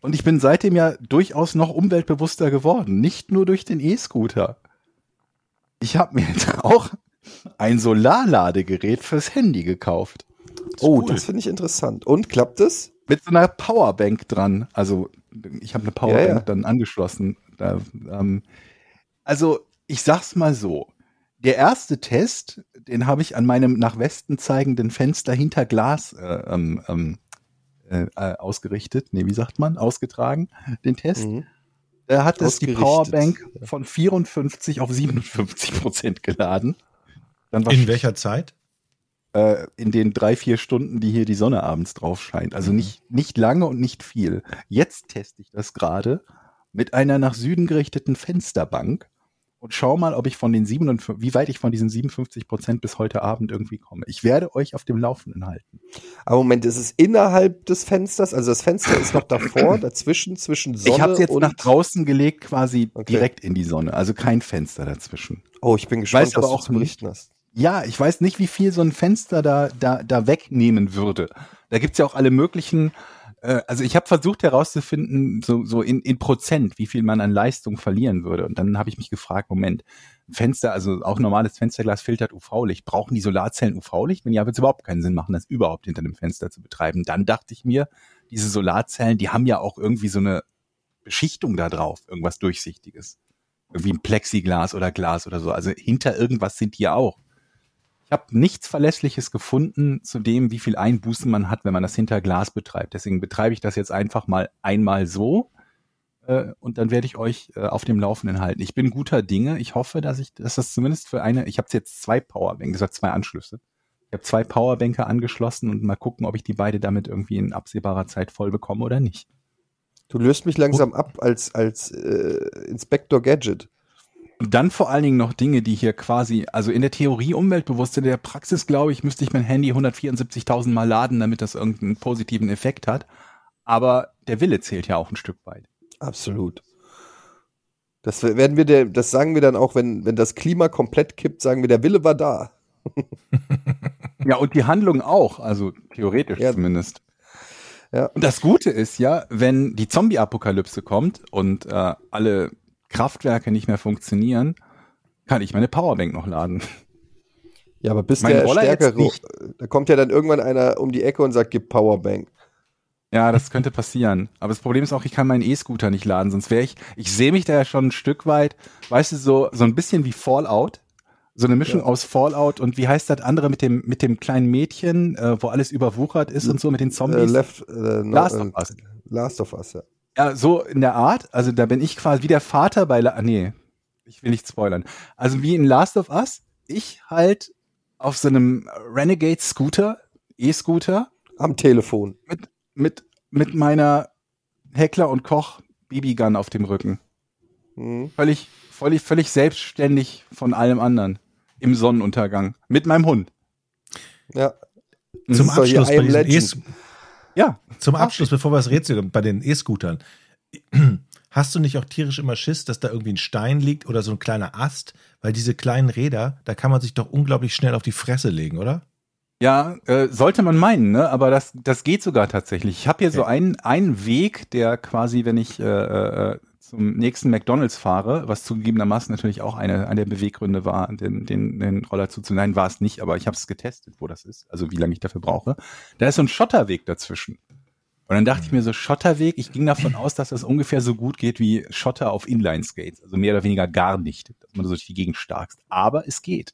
Und ich bin seitdem ja durchaus noch umweltbewusster geworden. Nicht nur durch den E-Scooter. Ich habe mir jetzt [laughs] auch ein Solarladegerät fürs Handy gekauft. Oh, cool. das finde ich interessant. Und klappt es? Mit so einer Powerbank dran. Also ich habe eine Powerbank Ja, ja. dann angeschlossen. Da, ähm, also ich sag's mal so. Der erste Test, den habe ich an meinem nach Westen zeigenden Fenster hinter Glas äh, ähm, ähm, äh, äh, ausgerichtet. Nee, wie sagt man? Ausgetragen, den Test. Mhm. Da hat es die. Powerbank von 54 auf 57 Prozent geladen. Dann war In welcher Zeit? äh, in den drei, vier Stunden, die hier die Sonne abends drauf scheint. Also nicht, nicht lange und nicht viel. Jetzt teste ich das gerade mit einer nach Süden gerichteten Fensterbank und schau mal, ob ich von den 57, wie weit ich von diesen 57 Prozent bis heute Abend irgendwie komme. Ich werde euch auf dem Laufenden halten. Aber Moment, ist es innerhalb des Fensters? Also das Fenster ist noch davor, [clears throat] dazwischen, zwischen Sonne ich habe es jetzt und... nach draußen gelegt, quasi Okay. direkt in die Sonne. Also kein Fenster dazwischen. oh, ich bin gespannt, weiß aber was auch du zu berichten hast. Ja, ich weiß nicht, wie viel so ein Fenster da, da, da wegnehmen würde. Da gibt's ja auch alle möglichen, also ich habe versucht herauszufinden, so, so in, in Prozent, wie viel man an Leistung verlieren würde. Und dann habe ich mich gefragt, Moment, Fenster, also auch normales Fensterglas filtert UV-Licht. Brauchen die Solarzellen UV-Licht? Wenn ja, wird es überhaupt keinen Sinn machen, das überhaupt hinter dem Fenster zu betreiben. Dann dachte ich mir, diese Solarzellen, die haben ja auch irgendwie so eine Beschichtung da drauf, irgendwas Durchsichtiges. Irgendwie ein Plexiglas oder Glas oder so. Also hinter irgendwas sind die ja auch. Ich habe nichts Verlässliches gefunden zu dem, wie viel Einbußen man hat, wenn man das hinter Glas betreibt. Deswegen betreibe ich das jetzt einfach mal einmal so äh, und dann werde ich euch äh, auf dem Laufenden halten. Ich bin guter Dinge. Ich hoffe, dass ich, dass das zumindest für eine, ich habe jetzt zwei Powerbanks, das hat zwei Anschlüsse. Ich habe zwei Powerbänke angeschlossen und mal gucken, ob ich die beide damit irgendwie in absehbarer Zeit voll bekomme oder nicht. Du löst mich langsam ab als, als äh, Inspector Gadget. Dann vor allen Dingen noch Dinge, die hier quasi, also in der Theorie umweltbewusst, in der Praxis glaube ich, müsste ich mein Handy 174.000 Mal laden, damit das irgendeinen positiven Effekt hat. Aber der Wille zählt ja auch ein Stück weit. Absolut. Das werden wir der, das sagen wir dann auch, wenn, wenn das Klima komplett kippt, sagen wir, der Wille war da. [laughs] Ja, und die Handlung auch, also theoretisch Ja. zumindest. Ja. Und das Gute ist ja, wenn die Zombie-Apokalypse kommt und äh, alle Kraftwerke nicht mehr funktionieren, kann ich meine Powerbank noch laden. Ja, aber bis Mein der Roller stärkere, da kommt ja dann irgendwann einer um die Ecke und sagt, gib Powerbank. Ja, das könnte passieren. Aber das Problem ist auch, ich kann meinen E-Scooter nicht laden, sonst wäre ich, ich sehe mich da ja schon ein Stück weit, weißt du, so, so ein bisschen wie Fallout. So eine Mischung Ja. aus Fallout und wie heißt das andere mit dem, mit dem kleinen Mädchen, äh, wo alles überwuchert ist und so mit den Äh, Zombies? left, äh, no, Last äh, of Us. Last of Us, ja. Ja, so in der Art. Also da bin ich quasi wie der Vater bei, La nee, ich will nicht spoilern. Also wie in Last of Us, ich halt auf so einem Renegade Scooter, E-Scooter, Am Telefon. mit, mit meiner Heckler und Koch BB-Gun auf dem Rücken. Hm. Völlig, völlig, völlig selbstständig von allem anderen. Im Sonnenuntergang. Mit meinem Hund. Ja. Zum Abschluss, bei diesen. E- Ja. zum Abschluss, bevor wir das Rätsel bei den E-Scootern. [clears throat] Hast du nicht auch tierisch immer Schiss, dass da irgendwie ein Stein liegt oder so ein kleiner Ast? Weil diese kleinen Räder, da kann man sich doch unglaublich schnell auf die Fresse legen, oder? Ja, äh, sollte man meinen, ne? Aber das, das geht sogar tatsächlich. Ich habe hier so Okay. einen, einen Weg, der quasi, wenn ich äh, äh, zum nächsten McDonalds fahre, was zugegebenermaßen natürlich auch eine, eine der Beweggründe war, den, den, den Roller zuzunehmen, war es nicht, aber ich habe es getestet, wo das ist, also wie lange ich dafür brauche. Da ist so ein Schotterweg dazwischen. Und dann dachte ich mir so, Schotterweg, ich ging davon aus, dass das ungefähr so gut geht wie Schotter auf Inline-Skates. Also mehr oder weniger gar nicht, dass man so durch die Gegend starkst. Aber es geht.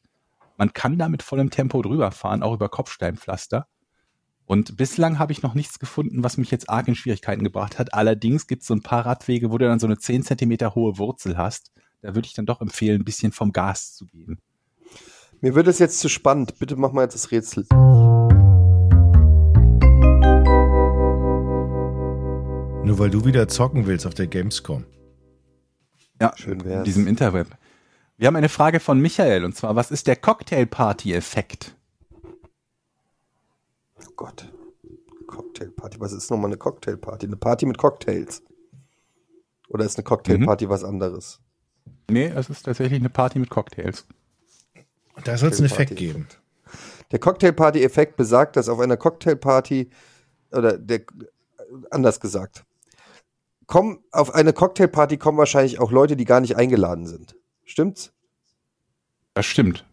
Man kann da mit vollem Tempo drüber fahren, auch über Kopfsteinpflaster. Und bislang habe ich noch nichts gefunden, was mich jetzt arg in Schwierigkeiten gebracht hat. Allerdings gibt es so ein paar Radwege, wo du dann so eine 10 Zentimeter hohe Wurzel hast. Da würde ich dann doch empfehlen, ein bisschen vom Gas zu gehen. Mir wird es jetzt zu spannend. Bitte mach mal jetzt das Rätsel. Nur weil du wieder zocken willst auf der Gamescom. Ja, Schön in wär's. diesem Interweb. Wir haben eine Frage von Michael und zwar, was ist der Cocktail-Party-Effekt? Oh Gott. Cocktailparty. Was ist nochmal eine Cocktailparty? Eine Party mit Cocktails. Oder ist eine Cocktailparty was anderes? Nee, es ist tatsächlich eine Party mit Cocktails. Da soll es einen Effekt geben. Der Cocktailparty-Effekt besagt, dass auf einer Cocktailparty, oder der, anders gesagt, kommen, auf eine Cocktailparty kommen wahrscheinlich auch Leute, die gar nicht eingeladen sind. Stimmt's? Das stimmt.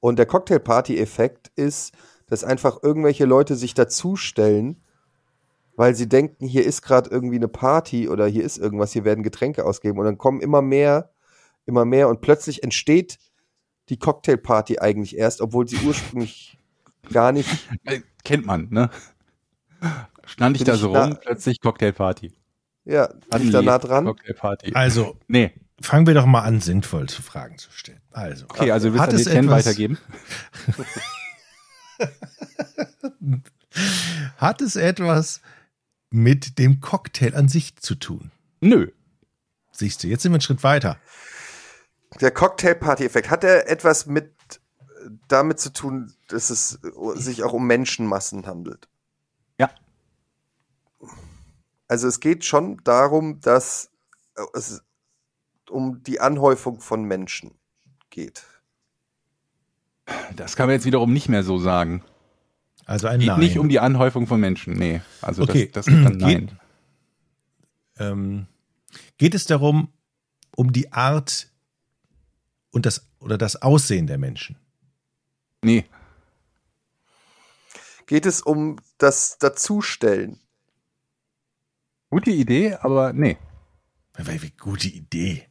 Und der Cocktailparty-Effekt ist, dass einfach irgendwelche Leute sich dazustellen, weil sie denken, hier ist gerade irgendwie eine Party oder hier ist irgendwas, hier werden Getränke ausgegeben und dann kommen immer mehr, immer mehr und plötzlich entsteht die Cocktailparty eigentlich erst, obwohl sie ursprünglich gar nicht. Äh, kennt man, ne? Stand ich da ich so da- rum, plötzlich Cocktailparty. Ja, bin ich da nah dran? Cocktailparty. Also, Nee. fangen wir doch mal an, sinnvoll zu Fragen zu stellen. Also, Okay, also willst du an es den Ken weitergeben? [laughs] [laughs] hat es etwas mit dem Cocktail an sich zu tun? Nö. Siehst du, jetzt sind wir einen Schritt weiter. Der Cocktailparty-Effekt, hat er etwas mit äh, damit zu tun, dass es äh, sich auch um Menschenmassen handelt? Ja. Also es geht schon darum, dass äh, es um die Anhäufung von Menschen geht. Das kann man jetzt wiederum nicht mehr so sagen. Also ein Geht Nein. nicht um die Anhäufung von Menschen. Nee. Also Okay. das, das ist dann [clears throat] Geht- nein. ähm, geht es darum, um die Art und das oder das Aussehen der Menschen? Nee. Geht es um das Dazustellen? Gute Idee, aber nee. Gute Idee.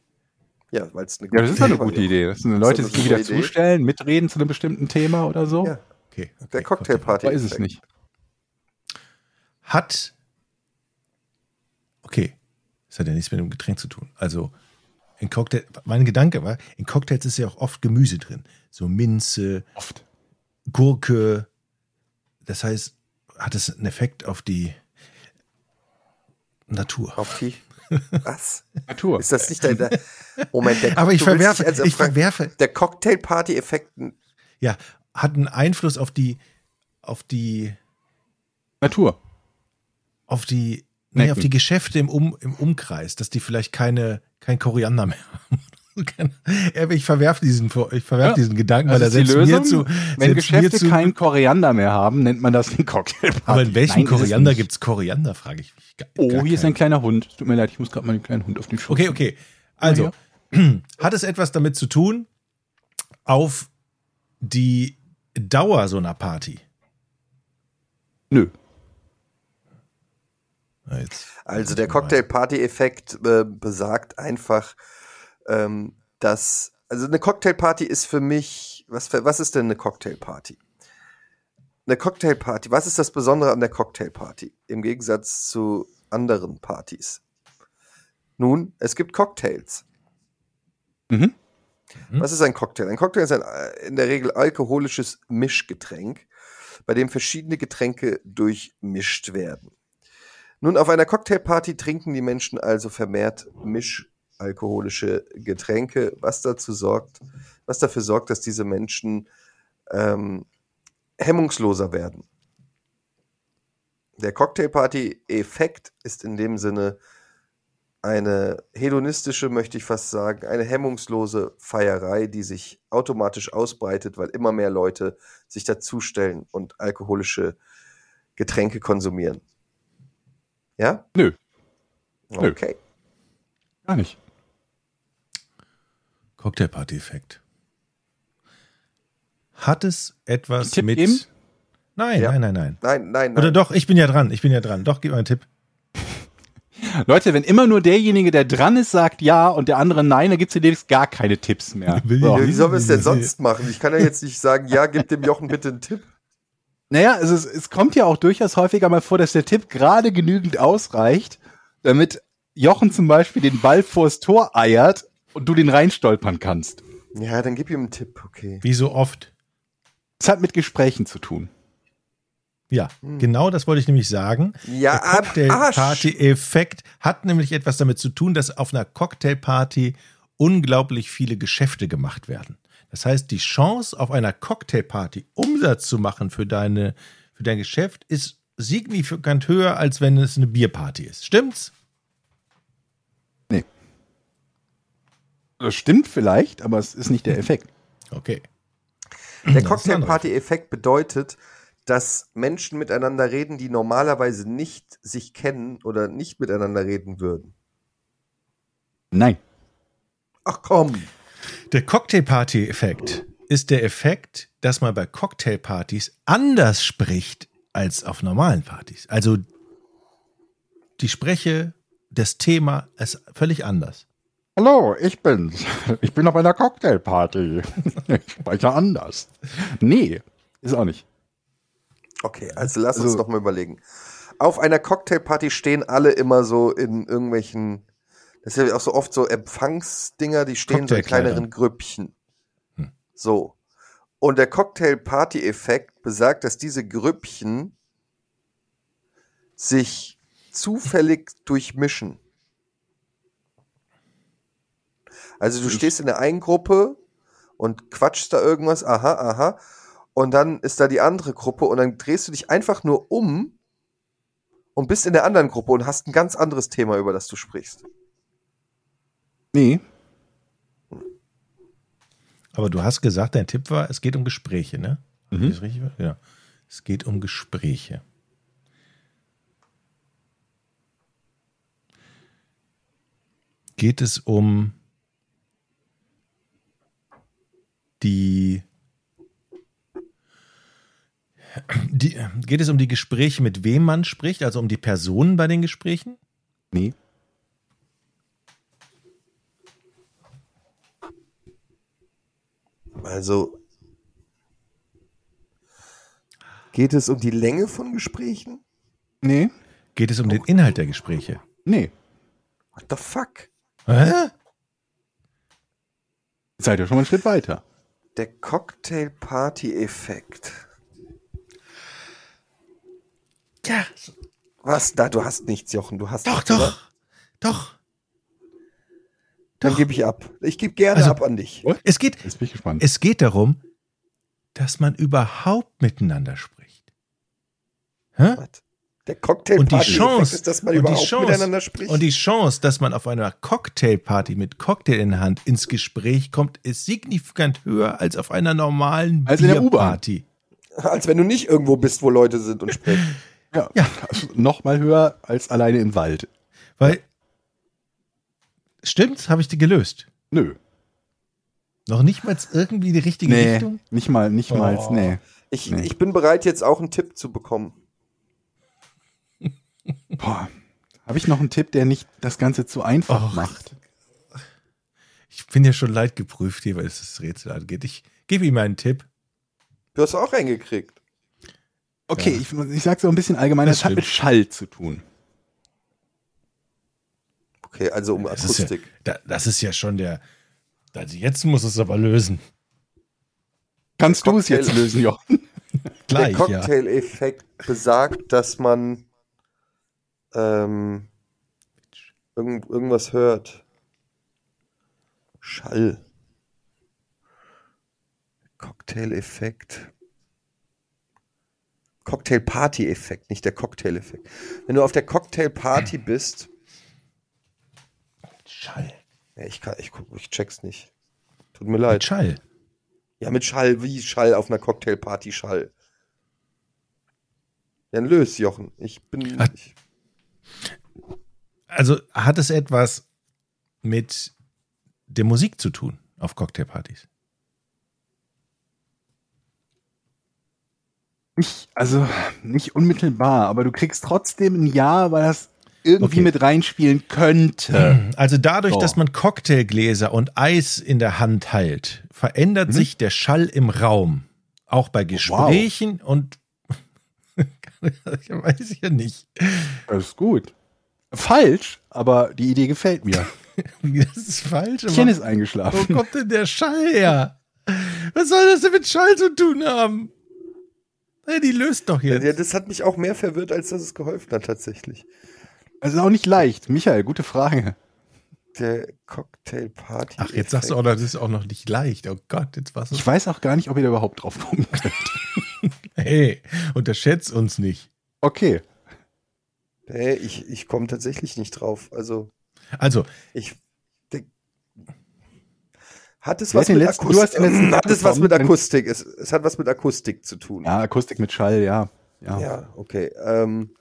Ja, weil es eine Ja, das ist eine Idee gute Idee. Das sind Leute, sich wieder gute Idee? zustellen, mitreden zu einem bestimmten Thema oder so. Ja, Okay. okay der Cocktailparty. Aber ist es nicht. Hat. Okay. Das hat ja nichts mit dem Getränk zu tun. Also, in Cocktail, mein Gedanke war, in Cocktails ist ja auch oft Gemüse drin. So Minze, Oft. Gurke. Das heißt, hat es einen Effekt auf die Natur. Auf die. Was? Natur. Ist das nicht dein. der- [laughs] Moment, der Aber ich verwerfe, also ich verwerfe, Der Cocktailparty-Effekt. ja, hat einen Einfluss auf die, auf die, Natur. auf die, nee, Necken. auf die Geschäfte im, um, im Umkreis, dass die vielleicht keine, kein Koriander mehr haben. [laughs] Ich verwerfe diesen, ich verwerf Ja, diesen Gedanken, Das weil er selbst mir Lösung. zu. Wenn mir Geschäfte zu, keinen Koriander mehr haben, nennt man das den Cocktailparty. Aber in welchem Nein, ist es Koriander Koriander, frage ich mich. Gar- Oh, gar hier ist ein kleiner Hund. Tut mir leid, ich muss gerade mal den kleinen Hund auf den Schoß. Okay, okay. Also, [clears throat] hat es etwas damit zu tun, auf die Dauer so einer Party? Nö. Jetzt- Also der Cocktail-Party-Effekt äh, besagt einfach, ähm, dass, also eine Cocktailparty ist für mich, was, für, was ist denn eine Cocktailparty? Eine Cocktailparty, was ist das Besondere an der Cocktailparty im Gegensatz zu anderen Partys? Nun, es gibt Cocktails. Mhm. Was ist ein Cocktail? Ein Cocktail ist ein äh, in der Regel alkoholisches Mischgetränk, bei dem verschiedene Getränke durchmischt werden. Nun, auf einer Cocktailparty trinken die Menschen also vermehrt mischalkoholische Getränke, was dazu sorgt, was dafür sorgt, dass diese Menschen ähm, hemmungsloser werden. Der Cocktailparty-Effekt ist in dem Sinne eine hedonistische, möchte ich fast sagen, eine hemmungslose Feierei, die sich automatisch ausbreitet, weil immer mehr Leute sich dazustellen und alkoholische Getränke konsumieren. Ja? Nö, Nö. Okay. gar nicht. Cocktailparty-Effekt. Hat es etwas Tipp mit. geben? Nein, Ja. nein, nein, nein. Nein, nein, Oder nein. doch, ich bin ja dran, ich bin ja dran. Doch, gib mal einen Tipp. [laughs] Leute, wenn immer nur derjenige, der dran ist, sagt ja und der andere nein, dann gibt's hier demnächst gar keine Tipps mehr. [laughs] So. Wie sollen wir es denn sonst machen? Ich kann ja jetzt nicht sagen, ja, gib dem Jochen bitte einen Tipp. Naja, also es, es kommt ja auch durchaus häufiger mal vor, dass der Tipp gerade genügend ausreicht, damit Jochen zum Beispiel den Ball vors Tor eiert und du den reinstolpern kannst. Ja, dann gib ihm einen Tipp, okay. Wie so oft. Es hat mit Gesprächen zu tun. Ja, genau das wollte ich nämlich sagen. Ja, Der. Cocktailparty-Effekt hat nämlich etwas damit zu tun, dass auf einer Cocktailparty unglaublich viele Geschäfte gemacht werden. Das heißt, die Chance, auf einer Cocktailparty Umsatz zu machen für, deine, für dein Geschäft, ist signifikant höher, als wenn es eine Bierparty ist. Stimmt's? Das stimmt vielleicht, aber es ist nicht der Effekt. [laughs] Okay. Der Cocktailparty-Effekt bedeutet, dass Menschen miteinander reden, die normalerweise nicht sich kennen oder nicht miteinander reden würden. Nein. Ach komm. Der Cocktailparty-Effekt ist der Effekt, dass man bei Cocktailpartys anders spricht als auf normalen Partys. Also die Spreche, das Thema ist völlig anders. Hallo, ich bin's. [laughs] Ich bin auf einer Cocktailparty. [laughs] Ich spreche anders. Nee, ist auch nicht. Okay, also lass uns Also- noch mal überlegen. Auf einer Cocktailparty stehen alle immer so in irgendwelchen, das ist ja auch so oft so Empfangsdinger, die stehen so in kleineren Grüppchen. Hm. So. Und der Cocktail-Party-Effekt besagt, dass diese Grüppchen sich zufällig durchmischen. Also du stehst in der einen Gruppe und quatschst da irgendwas, aha, aha, und dann ist da die andere Gruppe und dann drehst du dich einfach nur um und bist in der anderen Gruppe und hast ein ganz anderes Thema, über das du sprichst. Nee. Aber du hast gesagt, dein Tipp war, es geht um Gespräche, ne? Mhm. Ist das richtig? Ja. Es geht um Gespräche. Geht es um die, die geht es um die Gespräche, mit wem man spricht, also um die Personen bei den Gesprächen? Nee. Also geht es um die Länge von Gesprächen? Nee. Geht es um den Inhalt der Gespräche? Nee. What the fuck? Hä? Seid ihr schon mal einen Schritt weiter. Der Cocktail-Party-Effekt. Ja, Was? Da, du hast nichts, Jochen. Du hast doch, nichts, oder? doch, doch. Dann gebe ich ab. Ich gebe gerne Also- ab an dich. Es geht, Jetzt bin ich gespannt. Es geht darum, dass man überhaupt miteinander spricht. Hä? Was? Der Cocktail Und die Chance, ist, dass man und die überhaupt Chance, miteinander spricht. und die Chance, dass man auf einer Cocktailparty mit Cocktail in der Hand ins Gespräch kommt, ist signifikant höher als auf einer normalen Als in der U-Bahn. Bierparty. Als wenn du nicht irgendwo bist, wo Leute sind und sprechen. [laughs] Ja, Ja. Also noch mal höher als alleine im Wald. Weil, stimmt's, habe ich die gelöst. Nö. Noch nicht mal irgendwie die richtige Nee, Richtung? nicht mal, nicht mal, Oh. nee. Ich, Nee. ich bin bereit, jetzt auch einen Tipp zu bekommen. Boah. Habe ich noch einen Tipp, der nicht das Ganze zu einfach Och. macht? Ich bin ja schon leid geprüft hier, weil es das Rätsel angeht. Ich gebe ihm einen Tipp. Du hast auch einen gekriegt. Okay, Ja. ich, ich sage so ein bisschen allgemein, Das das hat mit Schall zu tun. Okay, also um Das ist, ja, Akustik. da, das ist ja schon der. Also jetzt muss es aber lösen. Kannst du es jetzt lösen, Jochen? [laughs] Gleich, Der ja. Cocktail-Effekt besagt, dass man ähm, irgend, irgendwas hört. Schall. Cocktail-Effekt. Cocktail-Party-Effekt, nicht der Cocktail-Effekt. Wenn du auf der Cocktail-Party [clears throat] bist, Schall. ja, ich, kann, ich, ich check's nicht. Tut mir Mit leid. Schall. Ja, mit Schall, wie Schall auf einer Cocktailparty Schall. Ja, ein Lös, Jochen. Ich bin. Ach. Ich, Also hat es etwas mit der Musik zu tun auf Cocktailpartys? Nicht, also nicht unmittelbar, aber du kriegst trotzdem ein Ja, weil das irgendwie Okay. mit reinspielen könnte. [clears throat] Also dadurch, So. dass man Cocktailgläser und Eis in der Hand hält, verändert sich der Schall im Raum. Auch bei Gesprächen und [laughs] ich weiß ja nicht. Das ist gut. Falsch, aber die Idee gefällt mir. [laughs] Das ist falsch. aber- Chen ist Wo eingeschlafen. kommt denn der Schall her? Was soll das denn mit Schall zu tun haben? Hey, die löst doch ja, jetzt. das hat mich auch mehr verwirrt, als dass es geholfen hat, tatsächlich. Also auch nicht leicht. Michael, gute Frage. Der Cocktailparty. Ach, jetzt sagst du auch, noch, das ist auch noch nicht leicht. Oh Gott, jetzt war's Ich weiß auch gar nicht, ob ihr da überhaupt drauf kommen könnt. [laughs] Hey, unterschätzt uns nicht. Okay. Nee, ich, ich komme tatsächlich nicht drauf. Also, Also, ich. Der, hat es was mit letzten- du hast Akustik? den letzten [clears throat] Hat es was mit? Akustik? Es, es hat was mit Akustik zu tun. Ja, Akustik mit Schall, ja. Ja. Ja, okay. Ähm,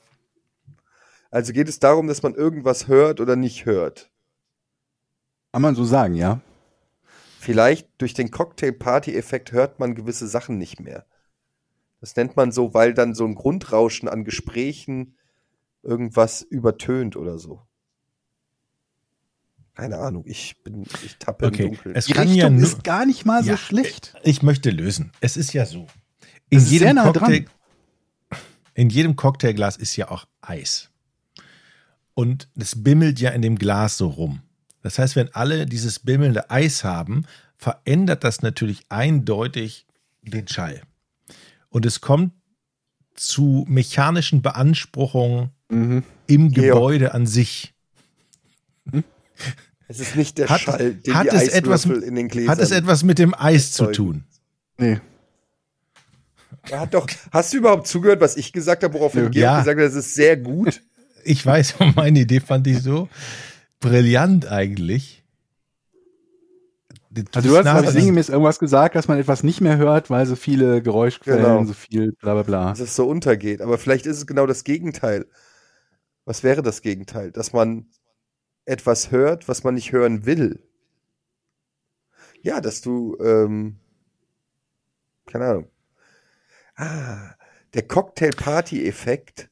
also geht es darum, dass man irgendwas hört oder nicht hört. Kann man so sagen, ja. Vielleicht durch den Cocktail-Party-Effekt hört man gewisse Sachen nicht mehr. Das nennt man so, weil dann so ein Grundrauschen an Gesprächen irgendwas übertönt oder so. Keine Ahnung, ich bin, ich tappe okay. im Dunkeln. Es Die kann Richtung ja ist gar nicht mal so Ja. schlecht. Ich möchte lösen. Es ist ja so. In Das ist sehr jedem, nah Cocktail, in jedem Cocktailglas ist ja auch Eis. Und es bimmelt ja in dem Glas so rum. Das heißt, wenn alle dieses bimmelnde Eis haben, verändert das natürlich eindeutig den Schall. Und es kommt zu mechanischen Beanspruchungen Mhm. im Georg. Gebäude an sich. es ist nicht der Hat- Schall, den hat die es etwas- in den Gläsern. Hat es etwas mit dem Eis zu tun? Nee. Er hat doch, hast du überhaupt zugehört, was ich gesagt habe, woraufhin Nö. Georg Ja. gesagt hat, das ist sehr gut? [laughs] Ich weiß, [laughs] meine Idee fand ich so brillant eigentlich. Also du hast ich, dran. sinngemäß irgendwas gesagt, dass man etwas nicht mehr hört, weil so viele Geräuschquellen, Genau. so viel bla bla bla. dass es so untergeht. Aber vielleicht ist es genau das Gegenteil. Was wäre das Gegenteil? Dass man etwas hört, was man nicht hören will. Ja, dass du, ähm, keine Ahnung. Ah, der Cocktail-Party-Effekt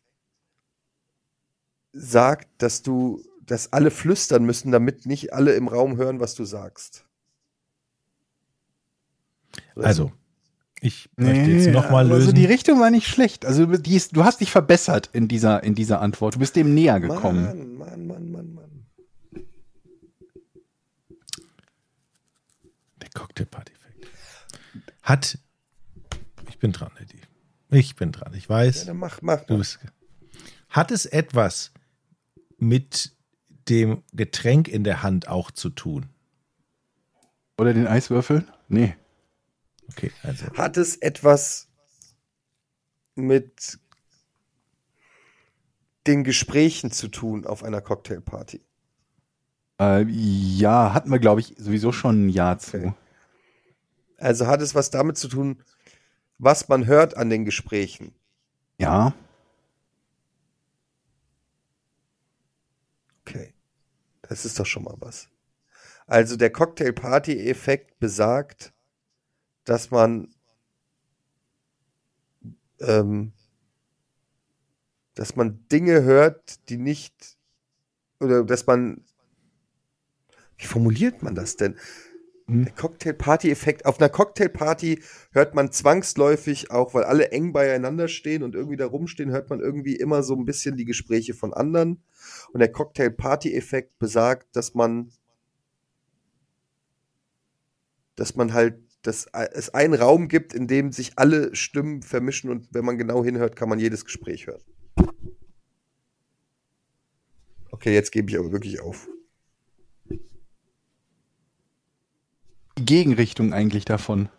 sagt, dass du, dass alle flüstern müssen, damit nicht alle im Raum hören, was du sagst. Also, ich möchte jetzt nochmal also lösen. die Richtung war nicht schlecht. Also die ist, du hast dich verbessert in dieser, in dieser Antwort. Du bist dem näher so. gekommen. Mann, Mann, Mann, Mann, Mann. Der Cocktail-Party-Effekt. Hat. Ich bin dran, Eddie. Ich bin dran. Ich Ja, weiß, dann mach, mach. du bist. Hat es etwas mit dem Getränk in der Hand auch zu tun? Oder den Eiswürfel? Nee. Okay, also. Hat es etwas mit den Gesprächen zu tun auf einer Cocktailparty? Äh, ja, hatten wir, glaube ich, sowieso schon ein Jahr zu. Okay. Also hat es was damit zu tun, was man hört an den Gesprächen? Ja, Okay. Das ist doch schon mal was. Also der Cocktail-Party-Effekt besagt, dass man ähm, dass man Dinge hört, die nicht oder dass man wie formuliert man das denn? Hm. Cocktail-Party-Effekt. Auf einer Cocktailparty hört man zwangsläufig auch, weil alle eng beieinander stehen und irgendwie da rumstehen, hört man irgendwie immer so ein bisschen die Gespräche von anderen. Und der Cocktail-Party-Effekt besagt, dass man, dass man halt, dass es einen Raum gibt, in dem sich alle Stimmen vermischen und wenn man genau hinhört, kann man jedes Gespräch hören. Okay, jetzt gebe ich aber wirklich auf. die Gegenrichtung eigentlich davon.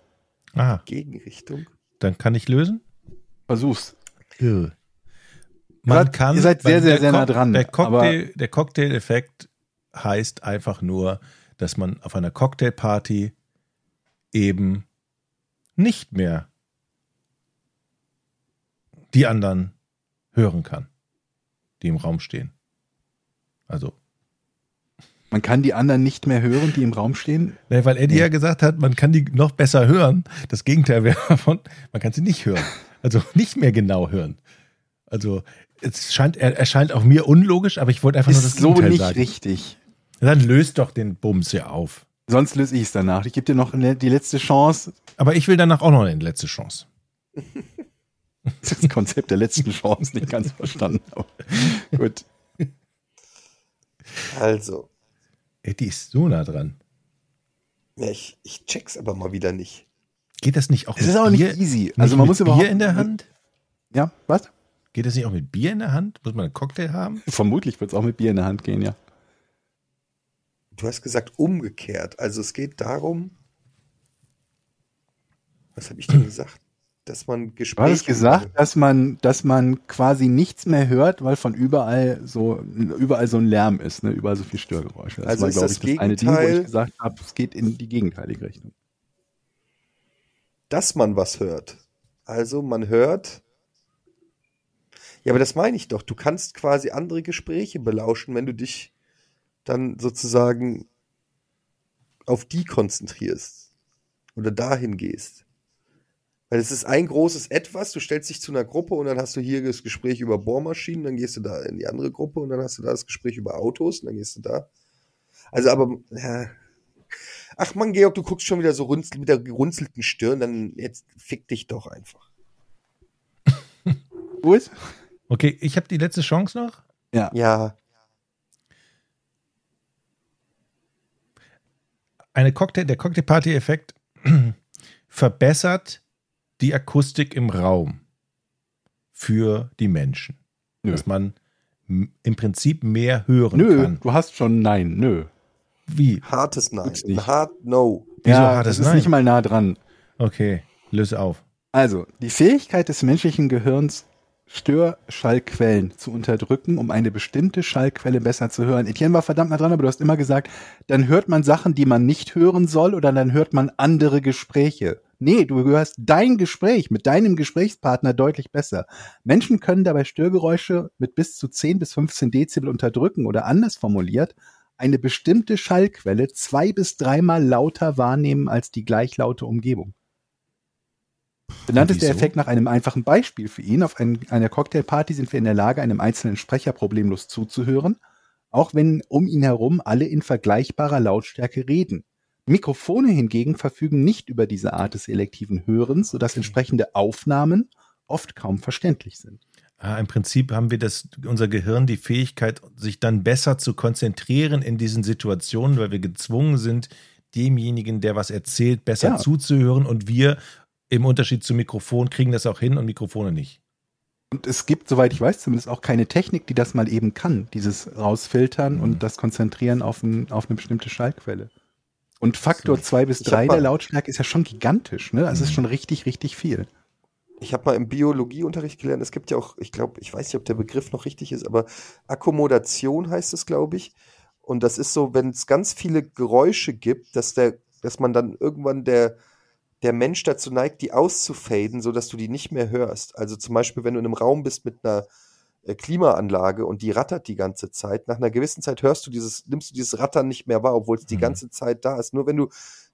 Ah, Gegenrichtung. dann kann ich lösen? Versuch's. Man Grad- kann. ihr seid sehr, sehr, sehr nah dran, Der Cocktail, der Cocktail-Effekt heißt einfach nur, dass man auf einer Cocktailparty eben nicht mehr die anderen hören kann, die im Raum stehen. Also, Man kann die anderen nicht mehr hören, die im Raum stehen. ne, weil Eddie ja gesagt hat, man kann die noch besser hören. Das Gegenteil wäre [laughs] davon, man kann sie nicht hören. Also nicht mehr genau hören. Also es scheint, er erscheint auch mir unlogisch, aber ich wollte einfach nur das Ist so Gegenteil nicht sagen. richtig. Dann löst doch den Bums ja auf. Sonst löse ich es danach. Ich gebe dir noch die letzte Chance. Aber ich will danach auch noch eine letzte Chance. [laughs] Das Konzept der letzten Chance nicht ganz verstanden. Aber gut. Also, Eddie ist so nah dran. ja, ich, ich check's aber mal wieder nicht. Geht das nicht auch Es ist auch nicht easy. Also man mit muss Bier überhaupt in der Hand? Ja, was? Geht das nicht auch mit Bier in der Hand? Muss man einen Cocktail haben? Vermutlich wird es auch mit Bier in der Hand gehen, ja. Du hast gesagt umgekehrt. Also es geht darum, was habe ich denn gesagt? Dass man Du Gespräche. hast gesagt, dass man, dass man quasi nichts mehr hört, weil von überall so überall so ein Lärm ist, ne? überall so viel Störgeräusche. Das Also war, ist glaube das ich, das eine Ding, wo Gegenteil- ich gesagt habe, es geht in die gegenteilige Richtung. dass man was hört. Also man hört. Ja, aber das meine ich doch. Du kannst quasi andere Gespräche belauschen, wenn du dich dann sozusagen auf die konzentrierst oder dahin gehst. Weil es ist ein großes Etwas, du stellst dich zu einer Gruppe und dann hast du hier das Gespräch über Bohrmaschinen, dann gehst du da in die andere Gruppe und dann hast du da das Gespräch über Autos und dann gehst du da. Also aber, ja. Ach man, Georg, du guckst schon wieder so runzel, mit der gerunzelten Stirn, dann jetzt fick dich doch einfach. [laughs] Gut? Okay, ich habe die letzte Chance noch. Ja. Ja, Eine Cocktail, der Cocktailparty-Effekt [clears throat] verbessert die Akustik im Raum für die Menschen. Nö. Dass man im Prinzip mehr hören Nö, kann. du hast schon Nein, nö. Wie? hartes Nein. Ein hart No. Wieso ja, hat das ist Nein? nicht mal nah dran. Okay, löse auf. Also, die Fähigkeit des menschlichen Gehirns, Störschallquellen zu unterdrücken, um eine bestimmte Schallquelle besser zu hören. Etienne war verdammt nah dran, aber du hast immer gesagt, dann hört man Sachen, die man nicht hören soll, oder dann hört man andere Gespräche. Nee, du hörst dein Gespräch mit deinem Gesprächspartner deutlich besser. Menschen können dabei Störgeräusche mit bis zu 10 bis 15 Dezibel unterdrücken oder anders formuliert, eine bestimmte Schallquelle zwei bis dreimal lauter wahrnehmen als die gleichlaute Umgebung. Benannt ist der? Effekt nach einem einfachen Beispiel für ihn. Auf ein, einer Cocktailparty sind wir in der Lage, einem einzelnen Sprecher problemlos zuzuhören, auch wenn um ihn herum alle in vergleichbarer Lautstärke reden. Mikrofone hingegen verfügen nicht über diese Art des selektiven Hörens, sodass entsprechende Aufnahmen oft kaum verständlich sind. Ah, Im Prinzip haben wir das, unser Gehirn die Fähigkeit, sich dann besser zu konzentrieren in diesen Situationen, weil wir gezwungen sind, demjenigen, der was erzählt, besser Ja. zuzuhören und wir im Unterschied zum Mikrofon kriegen das auch hin und Mikrofone nicht. Und es gibt, soweit ich weiß, zumindest auch keine Technik, die das mal eben kann, dieses Rausfiltern Mhm. und das Konzentrieren auf, ein, auf eine bestimmte Schallquelle. Und Faktor So. zwei bis Ich hab drei mal- der Lautstärke ist ja schon gigantisch, ne? Ist Mhm. schon richtig, richtig viel. ich habe mal im Biologieunterricht gelernt, es gibt ja auch, ich glaube, ich weiß nicht, ob der Begriff noch richtig ist, aber Akkommodation heißt es, glaube ich. Und das ist so, wenn es ganz viele Geräusche gibt, dass der, dass man dann irgendwann der, der Mensch dazu neigt, die auszufaden, sodass du die nicht mehr hörst. Also zum Beispiel, wenn du in einem Raum bist mit einer äh, Klimaanlage und die rattert die ganze Zeit, nach einer gewissen Zeit hörst du dieses, nimmst du dieses Rattern nicht mehr wahr, obwohl es die Mhm. ganze Zeit da ist. Nur wenn du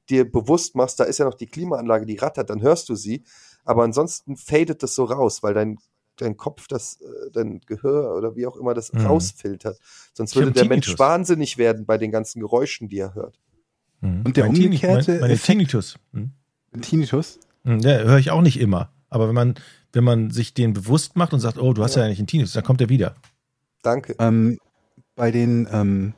dir bewusst machst, da ist ja noch die Klimaanlage, die rattert, dann hörst du sie. Aber ansonsten fadet das so raus, weil dein, dein Kopf, das, äh, dein Gehör oder wie auch immer das Mhm. rausfiltert. Sonst Ich würde der Mensch Tinnitus. wahnsinnig werden bei den ganzen Geräuschen, die er hört. Mhm. Und der Mein umgekehrte mein, meine Effekt- Tinnitus. Mhm. Tinnitus? Mhm, Ja, höre ich auch nicht immer. Aber wenn man, wenn man sich den bewusst macht und sagt, oh, du hast ja, eigentlich einen Tinnitus, dann kommt er wieder. Danke. Ähm, bei den ähm,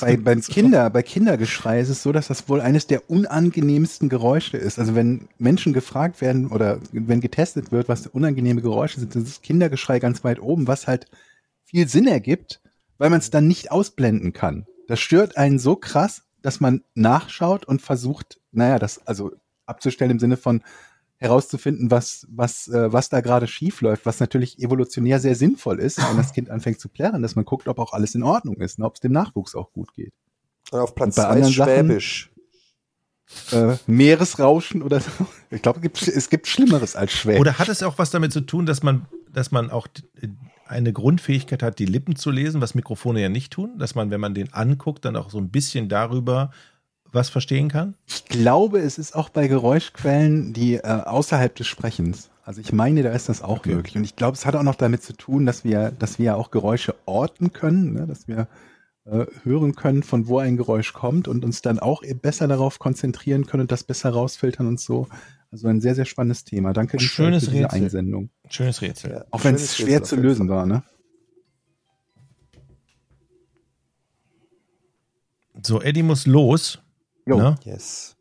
bei, [laughs] beim Kinder, bei Kindergeschrei ist es so, dass das wohl eines der unangenehmsten Geräusche ist. Also wenn Menschen gefragt werden oder wenn getestet wird, was unangenehme Geräusche sind, ist das Kindergeschrei ganz weit oben, was halt viel Sinn ergibt, weil man es dann nicht ausblenden kann. Das stört einen so krass, dass man nachschaut und versucht, naja, das also abzustellen im Sinne von herauszufinden, was, was, äh, was da gerade schief läuft, was natürlich evolutionär sehr sinnvoll ist, wenn das Kind anfängt zu plärren, dass man guckt, ob auch alles in Ordnung ist, ne, ob es dem Nachwuchs auch gut geht. Und auf Platz und bei zwei anderen ist Sachen- Schwäbisch. Äh, Meeresrauschen oder so. Ich glaube, es gibt, es gibt Schlimmeres als Schwäbisch. Oder hat es auch was damit zu tun, dass man, dass man auch äh, eine Grundfähigkeit hat, die Lippen zu lesen, was Mikrofone ja nicht tun? Dass man, wenn man den anguckt, dann auch so ein bisschen darüber was verstehen kann? Ich glaube, es ist auch bei Geräuschquellen, die äh, außerhalb des Sprechens. Also ich meine, da ist das auch Okay. möglich. Und ich glaube, es hat auch noch damit zu tun, dass wir, dass wir ja auch Geräusche orten können, ne? dass wir äh, hören können, von wo ein Geräusch kommt und uns dann auch besser darauf konzentrieren können und das besser rausfiltern und so. Also ein sehr, sehr spannendes Thema. Danke Schönes für diese Rätsel. Einsendung. Schönes Rätsel. Ja, Auch wenn es schwer Rätsel zu lösen war, ne? So, Eddie muss los. Jo. Ne? Yes.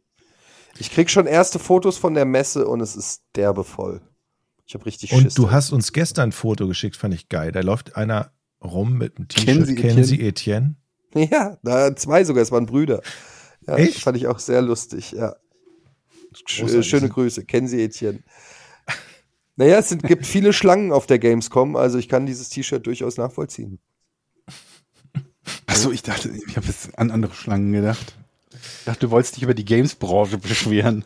Ich krieg schon erste Fotos von der Messe und es ist derbe voll. Ich habe richtig Und Schiss. du hast uns gestern ein Foto geschickt, fand ich geil. Da läuft einer rum mit einem Kennen T-Shirt. Sie Kennen Sie Etienne? Ja, da zwei sogar, es waren Brüder. Ja, Echt? Das fand ich auch sehr lustig, ja. Sch Großartig. schöne Grüße, kennen Sie Etienne. [laughs] Naja, es sind, gibt viele Schlangen auf der Gamescom, also ich kann dieses T-Shirt durchaus nachvollziehen. Achso, ich dachte, ich habe jetzt an andere Schlangen gedacht. Ich dachte, du wolltest dich über die Games-Branche beschweren.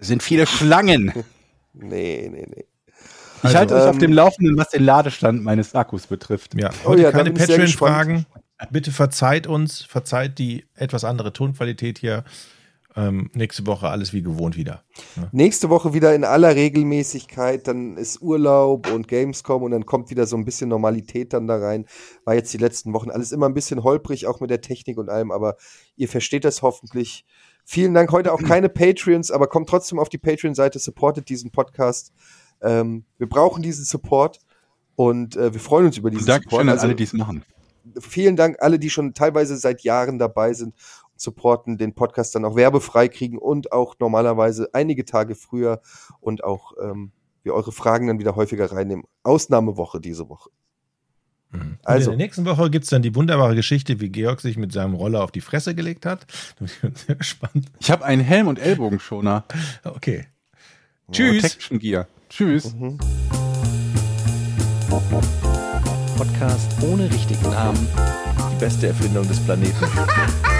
Es sind viele Schlangen. [laughs] Nee, nee, nee. Ich Also, halte euch auf ähm, dem Laufenden, was den Ladestand meines Akkus betrifft. Ja, Oh heute ja, da keine Patreon-Fragen. Bitte verzeiht uns, verzeiht die etwas andere Tonqualität hier. Ähm, nächste Woche alles wie gewohnt wieder. Nächste Woche wieder in aller Regelmäßigkeit, dann ist Urlaub und Gamescom und dann kommt wieder so ein bisschen Normalität dann da rein. War jetzt die letzten Wochen alles immer ein bisschen holprig, auch mit der Technik und allem, aber ihr versteht das hoffentlich. Vielen Dank. Heute auch keine Patreons, aber kommt trotzdem auf die Patreon-Seite, supportet diesen Podcast. Ähm, wir brauchen diesen Support und äh, wir freuen uns über diesen Dankeschön Support. an Also, alle, die es machen. vielen Dank alle, die schon teilweise seit Jahren dabei sind supporten, den Podcast dann auch werbefrei kriegen und auch normalerweise einige Tage früher und auch ähm, wir eure Fragen dann wieder häufiger reinnehmen. Ausnahmewoche diese Woche. Mhm. Also- Also. In der nächsten Woche gibt es dann die wunderbare Geschichte, wie Georg sich mit seinem Roller auf die Fresse gelegt hat. [laughs] Da bin ich sehr gespannt. Ich habe einen Helm und Ellbogenschoner. Okay. Tschüss. Protection Gear. Tschüss. Mhm. Podcast ohne richtigen Namen. Die beste Erfindung des Planeten. [laughs]